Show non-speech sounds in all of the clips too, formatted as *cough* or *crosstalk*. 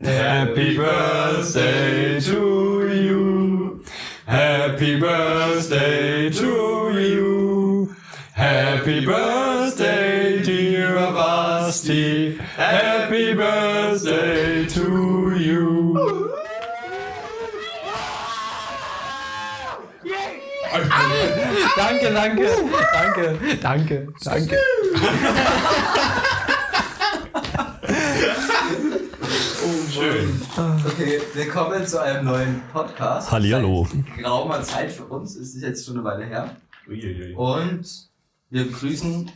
Happy birthday to you. Happy birthday to you. Happy birthday, dear Basti. Happy birthday to you. Danke, danke, danke, danke, danke. *laughs* Schön. Okay, willkommen zu einem neuen Podcast. Hallihallo. Seit geraumer Zeit für uns, es ist jetzt schon eine Weile her. Uiuiui. Und wir begrüßen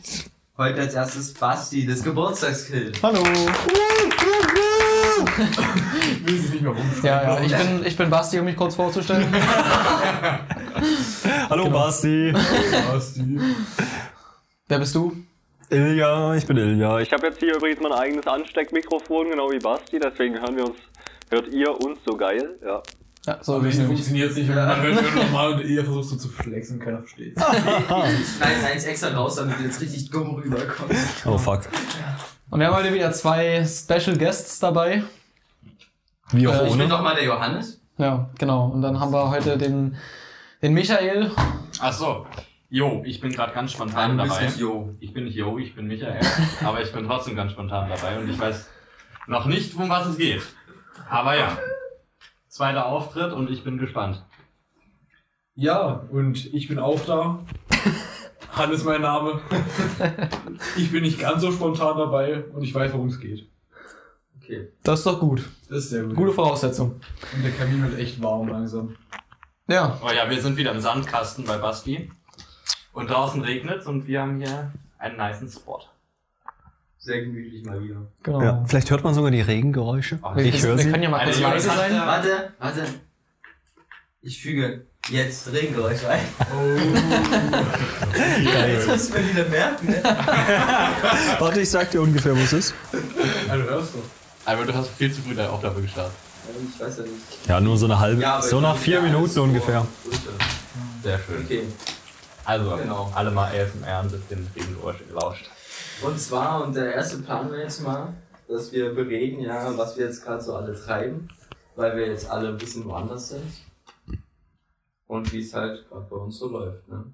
heute als erstes Basti, das Geburtstagskind. Hallo. Will sich nicht mehr rumstellen. Ja, ja, ich bin, ich bin Basti, um mich kurz vorzustellen. Hallo Basti. Basti. Wer bist du? Ilja, ich bin Ilja. Ich habe jetzt hier übrigens mein eigenes Ansteckmikrofon, genau wie Basti, deswegen hören wir uns, hört ihr uns so geil. Ja. Ja, so Aber wie wie nämlich. funktioniert es nicht, wenn man hört normal und ihr versucht so zu flexen, keiner versteht. *laughs* Ich schneide eins extra raus, damit du jetzt richtig dumm rüberkommst. Oh fuck. Und wir haben heute wieder zwei Special Guests dabei. Wie auch Äh, Ich bin ohne. doch mal der Johannes. Ja, genau. Und dann haben wir heute den, den Michael. Ach so. Jo, ich bin gerade ganz Nein, spontan bist dabei. Ich bin nicht Jo, ich bin Michael. *laughs* aber ich bin trotzdem ganz spontan dabei und ich weiß noch nicht, um was es geht. Aber ja. Zweiter Auftritt und ich bin gespannt. Ja, und ich bin auch da. Hannes ist mein Name. Ich bin nicht ganz so spontan dabei und ich weiß, worum es geht. Okay. Das ist doch gut. Das ist sehr gut. Gute Voraussetzung. Und der Kamin wird echt warm langsam. Ja. Oh ja, wir sind wieder im Sandkasten bei Basti. Und draußen regnet und wir haben hier einen niceen Spot. Sehr gemütlich mal wieder. Genau. Ja, vielleicht hört man sogar die Regengeräusche. Oh, Wir, Ich höre wir sie. können ja mal kurz leise sein. Warte, warte. Ich füge jetzt Regengeräusch ein. *laughs* Jetzt musst du mir wieder merken, ne? *laughs* Warte, ich sag dir ungefähr, wo es ist. Also hörst du. Aber du hast viel zu früh deine Aufgabe gestartet. Ich weiß ja nicht. Ja, nur so eine halbe. Ja, so nach vier ja Minuten ungefähr. Sehr schön. Okay. Also, Genau. alle mal ASMR und das den Regengeräusch gelauscht. Und zwar, und der erste Plan wäre jetzt mal, dass wir bereden, ja, was wir jetzt gerade so alle treiben, weil wir jetzt alle ein bisschen woanders sind. Und wie es halt gerade bei uns so läuft, ne?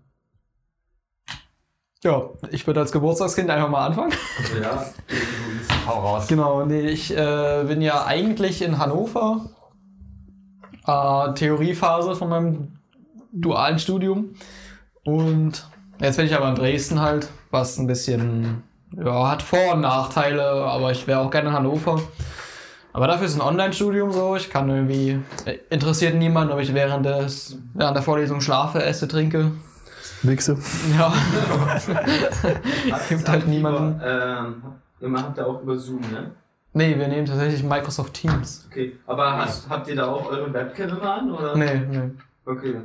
Ja, ich würde als Geburtstagskind einfach mal anfangen. Also ja, Hau raus. Genau, nee, ich äh, bin ja eigentlich in Hannover. Äh, Theoriephase von meinem dualen Studium. Und jetzt bin ich aber in Dresden halt, was ein bisschen, ja, hat Vor- und Nachteile, aber ich wäre auch gerne in Hannover. Aber dafür ist ein Online-Studium so. Ich kann irgendwie, äh, interessiert niemanden, ob ich während, des, während der Vorlesung schlafe, esse, trinke. Wichse. Ja, Gibt halt ihr niemanden. Über, ähm, ihr habt ja auch über Zoom, ne? nee, wir nehmen tatsächlich Microsoft Teams. Okay. Aber hast, habt ihr da auch eure Webcam immer an, oder? Nee, nee. Okay.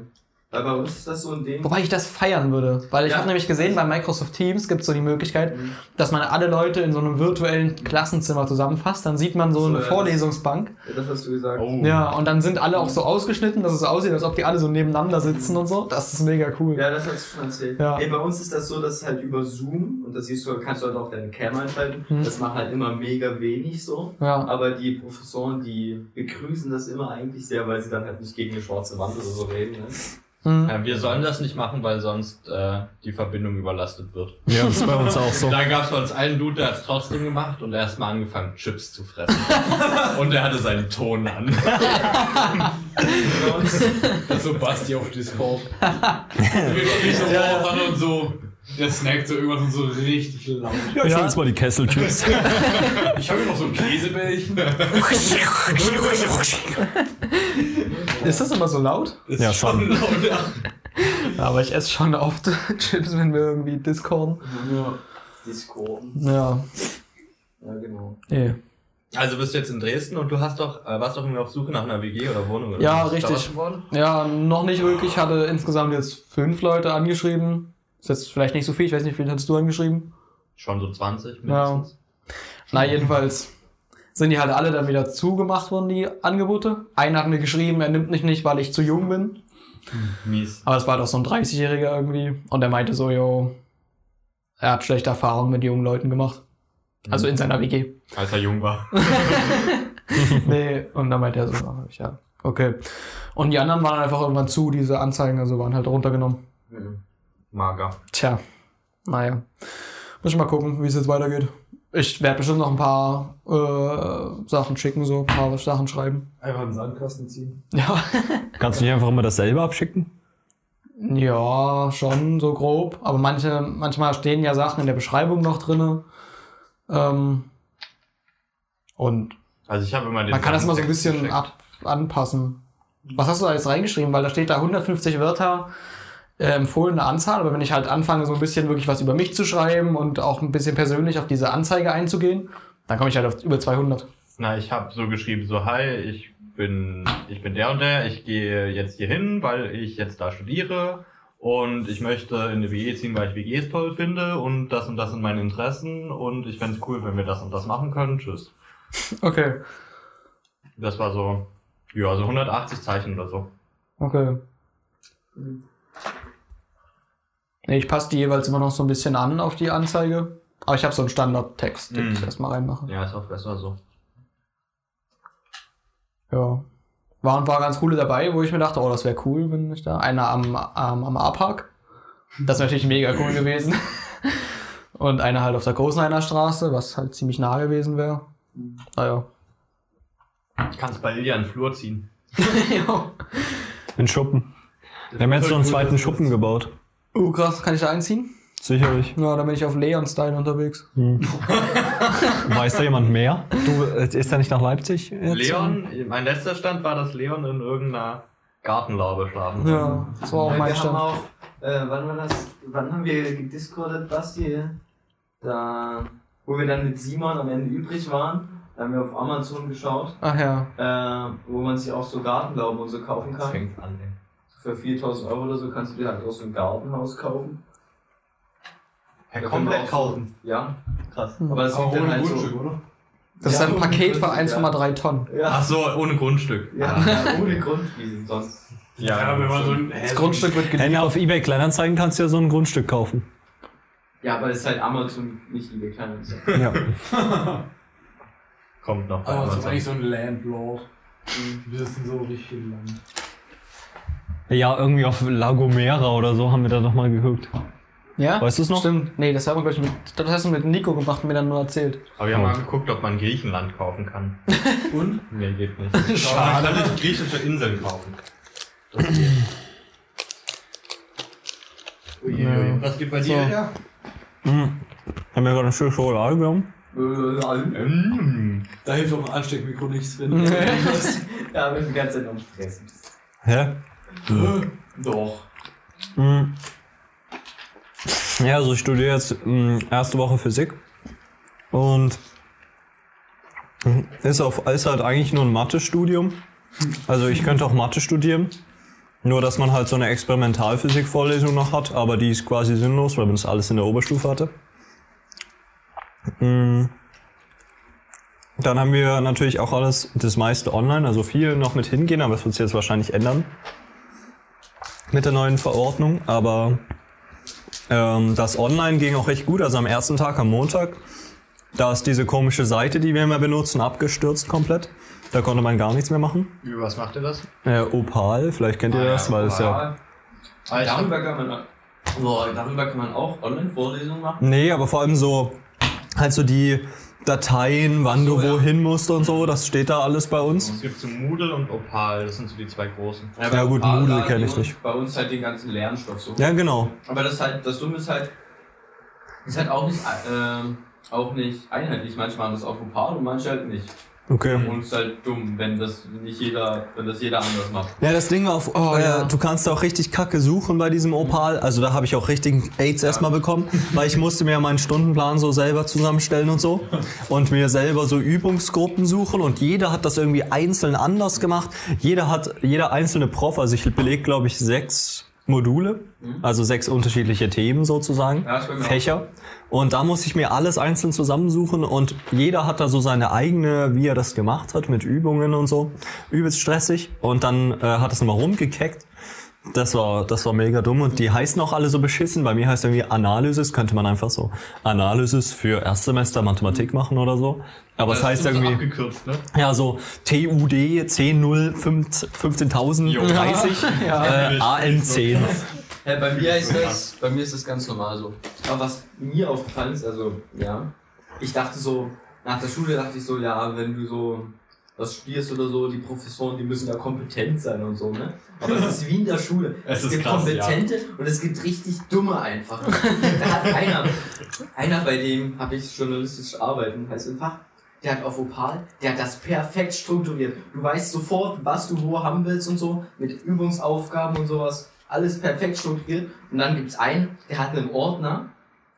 Weil bei uns ist das so ein Ding. Wobei ich das feiern würde. Weil ich Ja. habe nämlich gesehen, bei Microsoft Teams gibt es so die Möglichkeit, Mhm. dass man alle Leute in so einem virtuellen Klassenzimmer zusammenfasst. Dann sieht man so So, eine ja, das- Vorlesungsbank. Ja, das hast du gesagt. Oh. Ja, und dann sind alle auch so ausgeschnitten, dass es so aussieht, als ob die alle so nebeneinander sitzen und so. Das ist mega cool. Ja, das hast du schon erzählt. Ja. Ey, bei uns ist das so, dass halt über Zoom, und das siehst du, kannst du halt auch deine Cam einschalten, Hm. das macht halt immer mega wenig so. Ja. Aber die Professoren, die begrüßen das immer eigentlich sehr, weil sie dann halt nicht gegen eine schwarze Wand oder so reden. Ne? Hm. Ja, wir sollen das nicht machen, weil sonst äh, die Verbindung überlastet wird. Ja, das ist bei uns auch so. Da gab es bei uns einen Dude, der hat es trotzdem gemacht und er hat mal angefangen, Chips zu fressen. *laughs* und er hatte seinen Ton an. *laughs* So Basti auf Discord. *laughs* Wir nicht so Ja, sondern so. Der snackt so irgendwas und so richtig laut. Ja, ich Ja. jetzt mal die Kesselchips. *laughs* Ich habe hier noch so ein Käsebällchen. *laughs* Ist das immer so laut? Das Ja, ist schon. laut. Ja. *laughs* Aber ich esse schon oft Chips, wenn wir irgendwie discorden. Ja. Discord. Ja. Ja, genau. Eh. Also bist du jetzt in Dresden und du hast doch, äh, warst doch irgendwie auf Suche nach einer WG oder Wohnung oder Ja? Ist richtig. Ja, noch nicht wirklich. Ich hatte insgesamt jetzt fünf Leute angeschrieben. Ist jetzt vielleicht nicht so viel. Ich weiß nicht, wie viel hattest du angeschrieben? Schon so 20 Ja. mindestens. Na, jedenfalls sind die halt alle dann wieder zugemacht worden, die Angebote. Einer hat mir geschrieben, er nimmt mich nicht, weil ich zu jung bin. Mies. Aber es war doch so ein 30-Jähriger irgendwie. Und er meinte so, yo, er hat schlechte Erfahrungen mit jungen Leuten gemacht. Also in seiner WG. Als er jung war. *laughs* nee, und dann meinte er so, ja, okay. Und die anderen waren einfach irgendwann zu, diese Anzeigen, also waren halt runtergenommen. Mhm. Mager. Tja, naja. Muss ich mal gucken, wie es jetzt weitergeht. Ich werde bestimmt noch ein paar äh, Sachen schicken, so ein paar Sachen schreiben. Einfach einen Sandkasten ziehen. *laughs* Ja. Kannst du nicht einfach immer dasselbe abschicken? Ja, schon so grob. Aber manche, manchmal stehen ja Sachen in der Beschreibung noch drinne. Ähm, und Also ich habe immer den man kann das mal so ein bisschen ab, anpassen. Was hast du da jetzt reingeschrieben? Weil da steht da 150 Wörter äh, empfohlene Anzahl, aber wenn ich halt anfange, so ein bisschen wirklich was über mich zu schreiben und auch ein bisschen persönlich auf diese Anzeige einzugehen, dann komme ich halt auf über 200. Na, ich habe so geschrieben, so, hi, ich bin, ich bin der und der, ich gehe jetzt hier hin, weil ich jetzt da studiere und ich möchte in eine WG ziehen, weil ich WGs toll finde und das und das sind meine Interessen und ich fände es cool, wenn wir das und das machen können. Tschüss. *laughs* Okay, Das war so, ja, so 180 Zeichen oder so. okay. Ich passe die jeweils immer noch so ein bisschen an auf die Anzeige. Aber ich habe so einen Standardtext, den Mhm. ich erstmal reinmache. Ja, ist auch besser so. Ja. Waren, war ganz coole dabei, wo ich mir dachte, oh, das wäre cool, wenn ich da. Einer am, am, am A-Park. Das ist natürlich mega cool gewesen. *laughs* Und einer halt auf der Großenhainer Straße, was halt ziemlich nah gewesen wäre. Naja. Kannst bei Lilia einen Flur ziehen. *laughs* Jo. In Schuppen. Wir haben jetzt so einen zweiten Schuppen gebaut. Oh, krass, kann ich da einziehen? Sicherlich. Ja, dann bin ich auf Leon-Style unterwegs. Weiß da jemand mehr? Du, äh, ist er nicht nach Leipzig? jetzt? Leon, mein letzter Stand war, dass Leon in irgendeiner Gartenlaube schlafen Ja, das war auch Ja, mein wir haben Stand. auch, äh, wann war das, wann haben wir gediscordet, Basti? Da, wo wir dann mit Simon am Ende übrig waren, da haben wir auf Amazon geschaut, Ach ja. äh, wo man sich auch so Gartenlauben und so kaufen Das kann. fängt an, ey. Für 4000 Euro oder so kannst du dir halt auch so ein Gartenhaus kaufen. Ja, komplett auch so- kaufen. Ja, Krass. aber das liegt dann halt Grundstück, so. oder? Das ist Ja, ein Paket für ja. 1,3 Tonnen. Ja, Ach so, ohne Grundstück. ja, ja, ohne Grund, wie sonst. Ja, wenn man so ein. Das Grundstück wird geliefert. auf eBay Kleinanzeigen kannst du ja so ein Grundstück kaufen. Ja, aber es ist halt Amazon nicht die kleine. Ja. *laughs* Kommt noch. Aber das ist eigentlich so ein Landlord. Wir sind so richtig Land. Ja, irgendwie auf Lagomera oder so haben wir da doch mal geguckt. Ja? Weißt du es noch? Stimmt. Nee, das haben wir, glaube ich, mit, das hast du mit Nico gemacht und mir dann nur erzählt. Aber wir haben mal geguckt, ob man Griechenland kaufen kann. *laughs* Und? Nee, geht nicht. *laughs* Schade. Man kann nicht griechische Inseln kaufen. Das geht. Uiuiui. Was geht bei dir? So. Ja. Mhm. Haben wir gerade ein Stück Schokolade genommen? Mm. Da hilft auch ein Ansteckmikro nichts, wenn *laughs* Nee. Ja, wir sind die ganze Zeit am Fressen. Hä? Doch. Mhm. Ja, also ich studiere jetzt mh, erste Woche Physik. Und mh, ist, auf, ist halt eigentlich nur ein Mathe-Studium. Also ich könnte auch Mathe studieren. Nur, dass man halt so eine Experimentalphysik-Vorlesung noch hat, aber die ist quasi sinnlos, weil man das alles in der Oberstufe hatte. Dann haben wir natürlich auch alles, das meiste online, also viel noch mit hingehen, aber das wird sich jetzt wahrscheinlich ändern. Mit der neuen Verordnung, aber ähm, das Online ging auch recht gut. Also am ersten Tag, am Montag, da ist diese komische Seite, die wir immer benutzen, abgestürzt komplett. Da konnte man gar nichts mehr machen. Über was macht ihr das? Äh, Opal, vielleicht kennt ihr Ah, das, ja, weil es ja. Ja, Ah, darüber, kann man, boah, darüber kann man auch Online-Vorlesungen machen. Nee, aber vor allem so, halt so die Dateien, wann so, du ja. wohin musst und so, das steht da alles bei uns. es gibt so Moodle und Opal, das sind so die zwei großen. Ja, gut, bei Moodle Opal kenn laden ich nicht. Bei uns halt den ganzen Lernstoff so. Ja, genau. Aber das halt, das Dumme ist halt, ist halt auch nicht, ähm, auch nicht einheitlich. Manche machen das auf Opal und manche halt nicht. Okay. Und es ist halt dumm, wenn das nicht jeder, wenn das jeder anders macht. Ja, das Ding auf, Oh, äh, ja. du kannst auch richtig kacke suchen bei diesem Opal. Also da habe ich auch richtig AIDS erstmal bekommen, weil ich musste mir meinen Stundenplan so selber zusammenstellen und so und mir selber so Übungsgruppen suchen und jeder hat das irgendwie einzeln anders gemacht. Jeder hat, jeder einzelne Prof, also ich belege glaube ich sechs Module, also sechs unterschiedliche Themen sozusagen, Ja, mir auch. Und da muss ich mir alles einzeln zusammensuchen und jeder hat da so seine eigene, wie er das gemacht hat, mit Übungen und so. Übelst stressig. Und dann äh, hat es nochmal rumgekeckt. Das war, das war mega dumm und die heißen auch alle so beschissen. Bei mir heißt irgendwie Analysis, könnte man einfach so Analysis für Erstsemester Mathematik machen oder so. Aber es heißt ist so irgendwie, ne? ja, so TUD 10015.030 *laughs* äh, AN10. Ja, bei mir ist das, bei mir ist das ganz normal so. Aber was mir aufgefallen ist, also, ja, ich dachte so, nach der Schule dachte ich so, ja, wenn du so was studierst oder so, die Professoren, die müssen ja kompetent sein und so, ne? Aber es ist wie in der Schule. *laughs* Es Es, gibt krass, kompetente und es gibt richtig dumme einfach. da hat einer, einer bei dem habe ich journalistisch arbeiten, heißt im Fach, der hat auf Opal, der hat das perfekt strukturiert. Du weißt sofort, was du wo haben willst und so, mit Übungsaufgaben und sowas. Alles perfekt strukturiert. Und dann gibt's einen, der hat einen Ordner,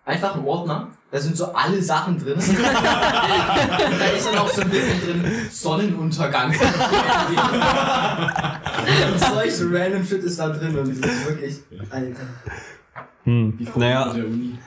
einfach einen Ordner, da sind so alle Sachen drin. *laughs* da ist dann auch so ein bisschen drin, Sonnenuntergang. und solche random Shit ist da drin und das ist wirklich, Alter. Hm. Naja,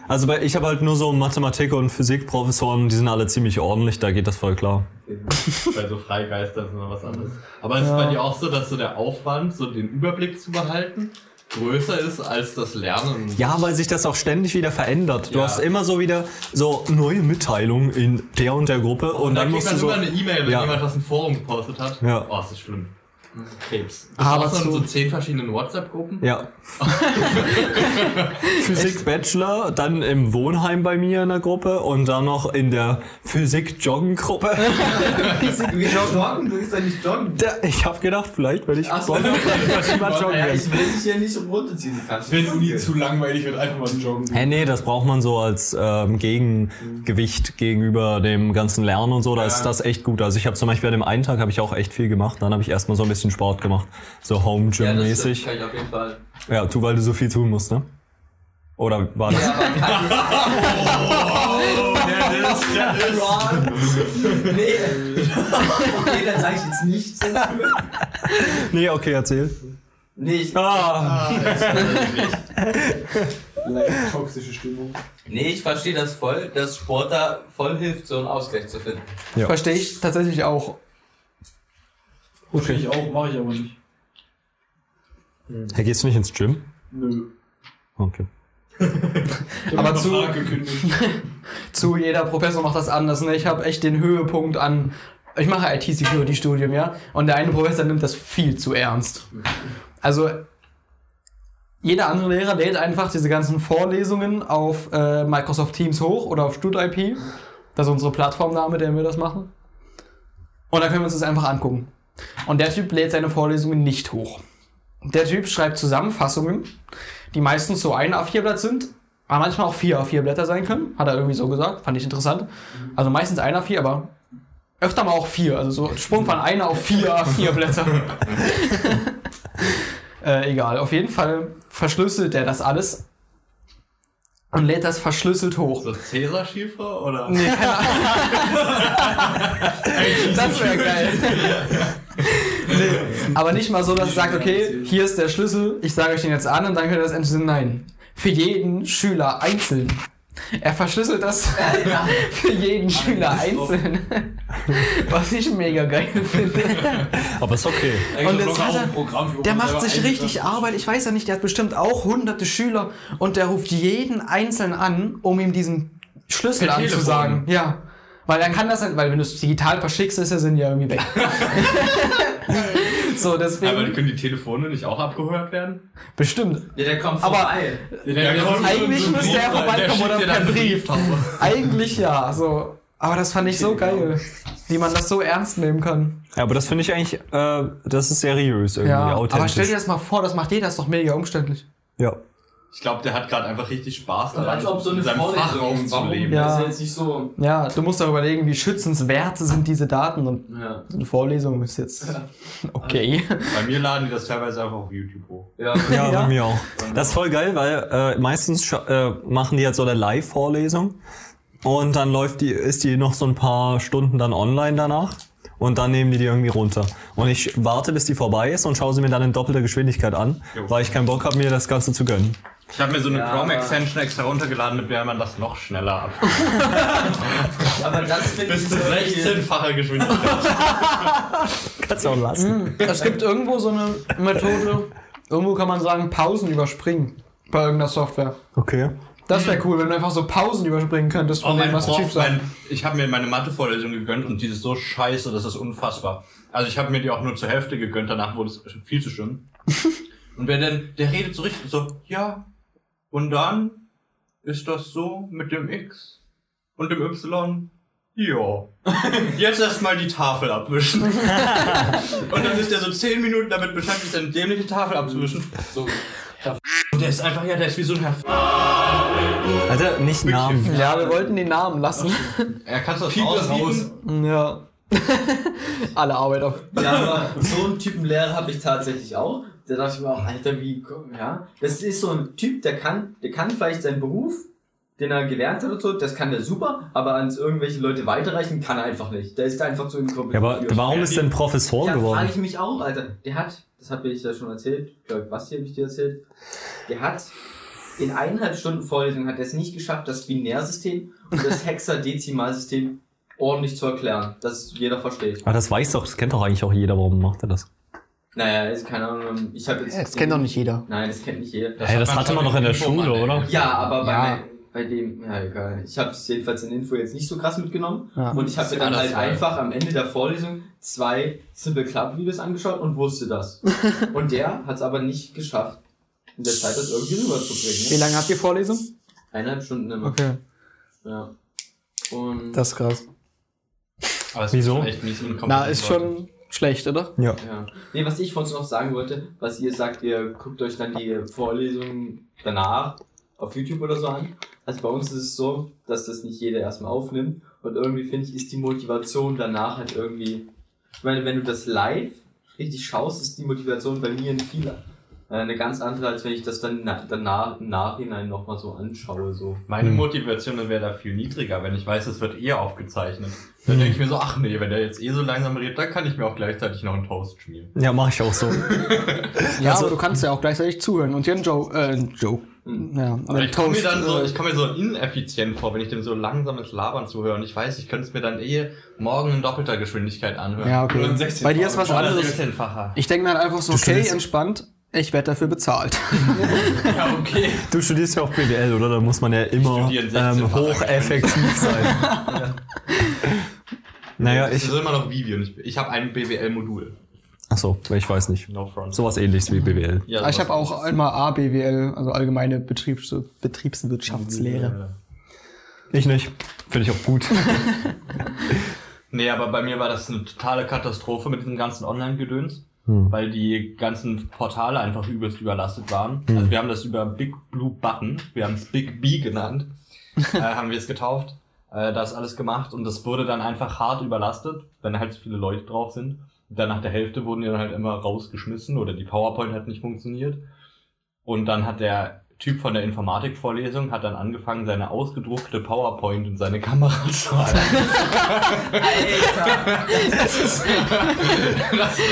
also bei, ich habe halt nur so Mathematik- und Physikprofessoren, die sind alle ziemlich ordentlich, da geht das voll klar. *laughs* Bei so Freigeistern ist noch was anderes. Aber ist es bei dir auch so, dass so der Aufwand, so den Überblick zu behalten, größer ist als das Lernen? Ja, weil sich das auch ständig wieder verändert. Du Ja. hast immer so wieder so neue Mitteilungen in der und der Gruppe und, Und dann dann musst du man so. immer eine E-Mail, wenn Ja. jemand was im Forum gepostet hat. Ja. Oh, ist das schlimm. Krebs. Aber Aber so, zu- so zehn verschiedenen WhatsApp-Gruppen? Ja. *laughs* Physik Bachelor, dann im Wohnheim bei mir in der Gruppe und dann noch in der Physik Joggen Gruppe. *laughs* Wieso joggen? Du bist ja nicht joggen. Da- Ich habe gedacht, vielleicht wenn ich Ach so. Sonntag vielleicht mal *laughs* joggen Ja, ich will dich hier nicht so runterziehen. Kannst Wenn Uni joggen. zu langweilig wird, einfach mal joggen. Hä, nee, das braucht man so als ähm, Gegengewicht gegenüber dem ganzen Lernen und so. Da ist das echt gut. Also ich habe zum Beispiel an dem einen Tag habe ich auch echt viel gemacht. Dann habe ich erstmal so ein bisschen Sport gemacht, so Home Ja, Gym das mäßig. kann ich auf jeden Fall. Ja, du, weil du so viel tun musst, ne? Oder war das? Ja, aber *laughs* Der ist, der ist. nee. Okay, dann sage ich jetzt nichts. Nee, okay, erzähl. Nee, ich, Ah, Leicht toxische Stimmung. nee, ich verstehe das voll, dass Sport da voll hilft, so einen Ausgleich zu finden. Ja. Verstehe ich tatsächlich auch. Okay. Ich auch, mache ich aber nicht. Hey, gehst du nicht ins Gym? Nö. Okay. Aber zu-. *laughs* Zu jeder Professor macht das anders. Ne? Ich habe echt den Höhepunkt an. Ich mache IT-Security-Studium, ja. Und der eine Professor nimmt das viel zu ernst. Also, jeder andere Lehrer lädt einfach diese ganzen Vorlesungen auf äh, Microsoft Teams hoch oder auf StudIP. Das ist unsere Plattformname, der wir das machen. Und dann können wir uns das einfach angucken. Und der Typ lädt seine Vorlesungen nicht hoch. Der Typ schreibt Zusammenfassungen, die meistens so ein A4-Blatt sind, aber manchmal auch vier A4-Blätter sein können. Hat er irgendwie so gesagt. Fand ich interessant. Also meistens ein A4, aber öfter mal auch vier. Also so Sprung von einer auf vier A4-Blätter. *laughs* äh, egal. Auf jeden Fall verschlüsselt er das alles und lädt das verschlüsselt hoch. So Cäsar-Schiefer oder? Nee, keine Ahnung. *laughs* das wäre geil. *laughs* nee, aber nicht mal so, dass er sagt, okay, hier ist der Schlüssel, ich sage euch den jetzt an und dann könnt ihr das entschlüsseln. Nein. Für jeden Schüler einzeln. Er verschlüsselt das *laughs* für jeden Schüler einzeln. *laughs* Was ich mega geil finde. Aber ist okay. Und jetzt hat er- ein Programm für Der macht sich richtig. Arbeit. Ich weiß ja nicht, der hat bestimmt auch hunderte Schüler und der ruft jeden einzeln an, um ihm diesen Schlüssel Per Telefon. anzusagen. Ja. Weil dann kann das, nicht- weil wenn du es digital verschickst, ist er sind ja irgendwie weg. *laughs* so, Aber deswegen. können die Telefone nicht auch abgehört werden? Bestimmt. Ja, der kommt Aber- vorbei. Der, der, der, kommt eigentlich so ein müsste er vorbeikommen der oder per Brief. Eigentlich ja. So. Aber das fand ich so geil, wie man das so ernst nehmen kann. Ja, aber das finde ich eigentlich, äh, das ist seriös irgendwie, Ja. authentisch. Aber stell dir das mal vor, das macht jeder, das ist doch mega umständlich. ja. Ich glaube, der hat gerade einfach richtig Spaß daran, als ob so eine in seinem Vorlesung, warum? aufzuleben. Ja. Das ist ja jetzt nicht so. Ja, du musst doch überlegen, wie schützenswert sind diese Daten und Ja. so eine Vorlesung ist jetzt *laughs* okay. Bei mir laden die das teilweise einfach auf YouTube hoch. Ja. *laughs* Ja, Ja. bei mir auch. Das ist voll geil, weil äh, meistens äh, machen die jetzt so eine Live-Vorlesung und dann läuft die, ist die noch so ein paar Stunden dann online danach und dann nehmen die die irgendwie runter. Und ich warte, bis die vorbei ist und schaue sie mir dann in doppelter Geschwindigkeit an, Jo. weil ich keinen Bock habe, mir das Ganze zu gönnen. Ich habe mir so eine Ja, Chrome-Extension extra runtergeladen, mit der man das noch schneller ab. *laughs* Aber das finde ich Bis zu so 16-facher Geschwindigkeit. *laughs* Kannst du auch lassen. Es gibt irgendwo so eine Methode, irgendwo kann man sagen, Pausen überspringen bei irgendeiner Software. Okay. Das wäre cool, wenn du einfach so Pausen überspringen könntest von Oh, dem, was Prof, Chief sagt. mein, ich habe mir meine Mathevorlesung gegönnt und die ist so scheiße, das ist unfassbar. Also ich habe mir die auch nur zur Hälfte gegönnt, danach wurde es viel zu schlimm. *laughs* und wer denn, der redet so richtig so, ja, und dann ist das so mit dem X und dem Y. Ja. *laughs* Jetzt erstmal die Tafel abwischen. *laughs* und dann ist der so zehn Minuten damit beschäftigt, seine dämliche Tafel abzuwischen. So. Und der ist einfach, ja, der ist wie so ein Herr Alter, nicht Namen. Ja, wir wollten die Namen lassen. Er kann das Piep das raus. ja. *laughs* Alle Arbeit auf. Ja, aber so einen Typen Lehrer habe ich tatsächlich auch. Da dachte ich mir auch, Alter, wie, ja. Das ist so ein Typ, der kann, der kann vielleicht seinen Beruf, den er gelernt hat oder so, das kann der super, aber ans irgendwelche Leute weiterreichen kann er einfach nicht. Der ist einfach zu inkompetent. Ja, aber warum ist denn Professor Ja, frage geworden? ich mich auch, Alter. Der hat, das habe ich ja schon erzählt, ich glaube, Basti habe ich dir erzählt, der hat in eineinhalb Stunden Vorlesung hat er es nicht geschafft, das Binärsystem und das Hexadezimalsystem ordentlich zu erklären, dass jeder versteht. Aber das weiß doch, das kennt doch eigentlich auch jeder, warum macht er das? Naja, ist keine Ahnung, ich habe jetzt... Das kennt doch nicht jeder. Nein, das kennt nicht jeder. Hey, das hat man hatte man doch in der Info, Schule, oder? Ja, aber bei, Ja. bei dem, ja egal. Ich habe es jedenfalls in Info jetzt nicht so krass mitgenommen. Ja. Und ich habe Das mir dann halt geil. einfach am Ende der Vorlesung zwei Simple Club Videos angeschaut und wusste das. *laughs* und der hat es aber nicht geschafft, in der Zeit das irgendwie rüberzubringen. Wie lange habt ihr Vorlesung? Eineinhalb Stunden immer. Okay, Ja. Und das ist krass. Aber es Wieso? Ist Na, ist schon schlecht, oder? Ja. Ja. Nee, was ich vorhin noch sagen wollte, was ihr sagt, ihr guckt euch dann die Vorlesungen danach auf YouTube oder so an. Also bei uns ist es so, dass das nicht jeder erstmal aufnimmt. Und irgendwie finde ich, ist die Motivation danach halt irgendwie. Ich meine, wenn du das live richtig schaust, ist die Motivation bei mir ein viel äh, eine ganz andere, als wenn ich das dann na, danach im Nachhinein nochmal so anschaue. So. Meine Hm. Motivation wäre da viel niedriger, wenn ich weiß, es wird eh aufgezeichnet. Dann denke ich mir so, ach nee, wenn der jetzt eh so langsam redet, dann kann ich mir auch gleichzeitig noch einen Toast schmieren. Ja, mache ich auch so. *laughs* Ja, Also- aber du kannst ja auch gleichzeitig zuhören und hier ein Joe, äh, ein Joe. Ja, Aber einen ich komme mir dann so, äh, ich komme mir so ineffizient vor, wenn ich dem so langsames Labern zuhöre und ich weiß, ich könnte es mir dann eh morgen in doppelter Geschwindigkeit anhören. Ja, okay. ein 16 Bei dir ist was anderes. 16-facher. Ich denke mir halt einfach so, okay, entspannt, ich werde dafür bezahlt. *laughs* Ja, okay. Du studierst ja auch BWL, oder? Da muss man ja immer studiere in 16 ähm, hocheffektiv sein. *laughs* naja, Es ich. ist immer noch Vivi und ich, ich habe ein BWL-Modul. Achso, ich weiß nicht. No front. Sowas ähnliches wie BWL. Ja, Aber ich habe auch einmal ABWL, also allgemeine Betriebs Betriebswirtschaftslehre. Ich nicht. Finde ich auch gut. *laughs* Nee, aber bei mir war das eine totale Katastrophe mit diesem ganzen Online-Gedöns, Hm. weil die ganzen Portale einfach übelst überlastet waren. Also wir haben das über Big Blue Button, wir haben es Big B genannt, *laughs* äh, haben wir es getauft, äh, das alles gemacht und das wurde dann einfach hart überlastet, wenn halt so viele Leute drauf sind. Und dann nach der Hälfte wurden die dann halt immer rausgeschmissen oder die PowerPoint hat nicht funktioniert. Und dann hat der Typ von der Informatikvorlesung hat dann angefangen, seine ausgedruckte PowerPoint in seine Kamera zu halten. das,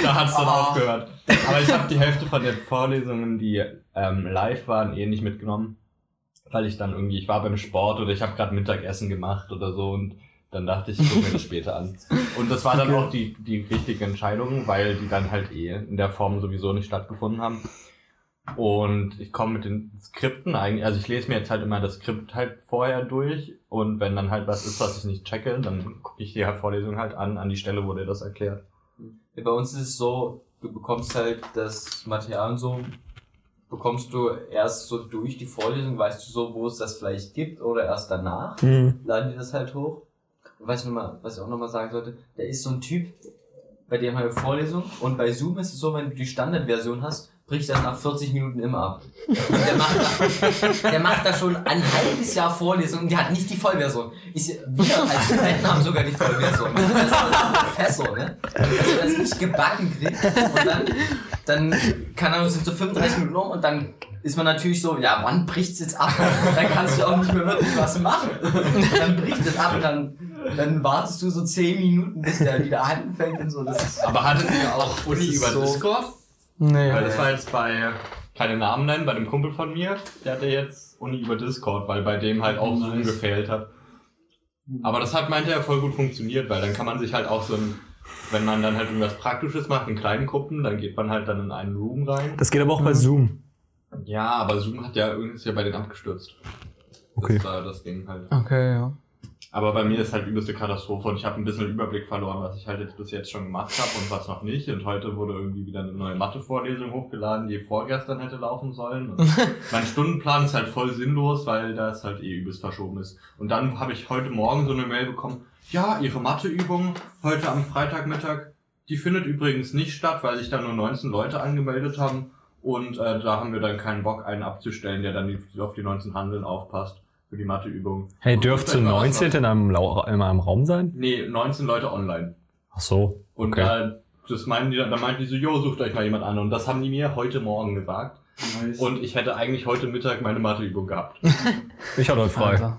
da hat's dann aufgehört. Aber ich habe die Hälfte von den Vorlesungen, die ähm, live waren, eh nicht mitgenommen. Weil ich dann irgendwie, ich war beim Sport oder ich habe gerade Mittagessen gemacht oder so und dann dachte ich, ich gucke mir das später an. Und das war dann auch die, die richtige Entscheidung, weil die dann halt eh in der Form sowieso nicht stattgefunden haben. Und ich komme mit den Skripten eigentlich, also ich lese mir jetzt halt immer das Skript halt vorher durch und wenn dann halt was ist, was ich nicht checke, dann gucke ich die halt Vorlesung halt an, an die Stelle, wo der das erklärt. Bei uns ist es so, du bekommst halt das Material und so, bekommst du erst so durch die Vorlesung, weißt du so, wo es das vielleicht gibt oder erst danach Hm. laden die das halt hoch. Und was ich, noch mal, was ich auch nochmal sagen sollte, der ist so ein Typ, bei dem haben wir Vorlesung und bei Zoom ist es so, wenn du die Standardversion hast, bricht das nach 40 Minuten immer ab. Und der macht da, der macht da schon ein halbes Jahr Vorlesung und der hat nicht die Vollversion. Ich, wir als Studenten haben sogar die Vollversion. Das ist ein Professor, ne? Dass er das nicht gebacken kriegt und dann, dann kann er sind so 35 Minuten um und dann ist man natürlich so, ja, wann bricht's jetzt ab? Dann kannst du auch nicht mehr wirklich was machen. Dann bricht es ab und dann, dann wartest du so 10 Minuten, bis der wieder anfängt und so. Das ist, Aber hattet ihr auch Uni über so- Discord? Nee. Weil das war jetzt bei, keine Namen nennen, bei dem Kumpel von mir, der hatte jetzt Uni über Discord, weil bei dem halt auch Zoom gefehlt hat. Aber das hat, meinte er, voll gut funktioniert, weil dann kann man sich halt auch so ein wenn man dann halt irgendwas Praktisches macht in kleinen Gruppen, dann geht man halt dann in einen Room rein. Das geht aber auch bei Mhm. Zoom. Ja, aber Zoom hat ja irgendwie ist ja bei denen abgestürzt. Okay. Das war das Ding halt. Okay, ja. Aber bei mir ist halt übelste Katastrophe und ich habe ein bisschen Überblick verloren, was ich halt jetzt bis jetzt schon gemacht habe und was noch nicht. Und heute wurde irgendwie wieder eine neue Mathe-Vorlesung hochgeladen, die vorgestern hätte laufen sollen. Und *laughs* mein Stundenplan ist halt voll sinnlos, weil das halt eh übelst verschoben ist. Und dann habe ich heute Morgen so eine Mail bekommen, ja, Ihre Matheübung heute am Freitagmittag, die findet übrigens nicht statt, weil sich da nur 19 Leute angemeldet haben. Und äh, da haben wir dann keinen Bock, einen abzustellen, der dann auf die 19 Handeln aufpasst für die Matheübung. Hey, Und dürfte vielleicht mal was 19 in einem, Lau in einem Raum sein? Nee, 19 Leute online. Ach so. Und Okay. da, das meinen die, dann da meinten die so, jo, sucht euch mal jemand an. Und das haben die mir heute Morgen gesagt. Nice. Und ich hätte eigentlich heute Mittag meine Matheübung gehabt. Ich hatte heute frei.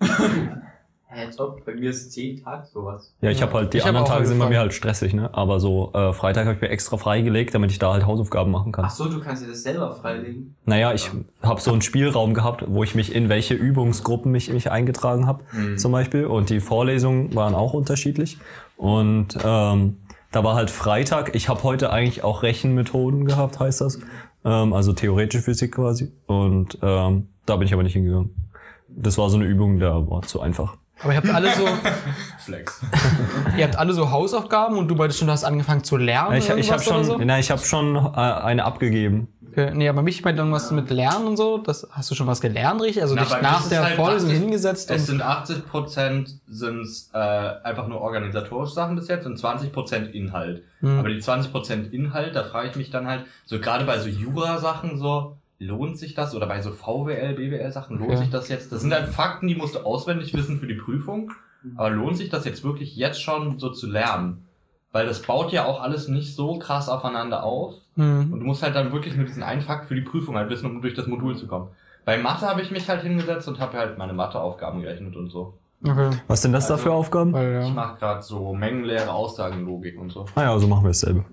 *laughs* *laughs* Hä, top, bei mir ist 10 Tage sowas. Ja, ich habe halt, die Ich anderen Tage sind bei mir halt stressig, ne? Aber so, äh, Freitag habe ich mir extra freigelegt, damit ich da halt Hausaufgaben machen kann. Ach so, du kannst dir das selber freilegen. Naja, ich habe so einen Spielraum gehabt, wo ich mich in welche Übungsgruppen mich, mich eingetragen habe, Mhm. zum Beispiel. Und die Vorlesungen waren auch unterschiedlich. Und ähm, da war halt Freitag. Ich habe heute eigentlich auch Rechenmethoden gehabt, heißt das. Ähm, also theoretische Physik quasi. Und ähm, da bin ich aber nicht hingegangen. Das war so eine Übung, der war zu einfach. Aber ihr habt alle so, *laughs* Flex. *laughs* ihr habt alle so Hausaufgaben und du beide schon hast angefangen zu lernen. Ich, ich habe schon, So? na, ich hab schon äh, eine abgegeben. Okay. Nee, aber mich meint irgendwas mit Lernen und so. Das, hast du schon was gelernt, richtig? Also Na, dich nach der halt Vorlesung 80 hingesetzt Es und. sind 80 Prozent sind's, äh, einfach nur organisatorische Sachen bis jetzt und 20 Prozent Inhalt. Hm. Aber die 20 Prozent Inhalt, da frage ich mich dann halt, so gerade bei so Jura-Sachen so, lohnt sich das? Oder bei so VWL, BWL-Sachen, lohnt Okay. sich das jetzt? Das sind halt Fakten, die musst du auswendig wissen für die Prüfung. Aber lohnt sich das jetzt wirklich jetzt schon so zu lernen? Weil das baut ja auch alles nicht so krass aufeinander auf. Hm. Und du musst halt dann wirklich nur diesen einen Fakt für die Prüfung halt wissen, um durch das Modul zu kommen. Bei Mathe habe ich mich halt hingesetzt und habe halt meine Matheaufgaben gerechnet und so. Okay. Was sind das da Also, für Aufgaben? Ich ja. mache gerade so mengenleere Aussagenlogik und so. Ah ja, so machen wir dasselbe.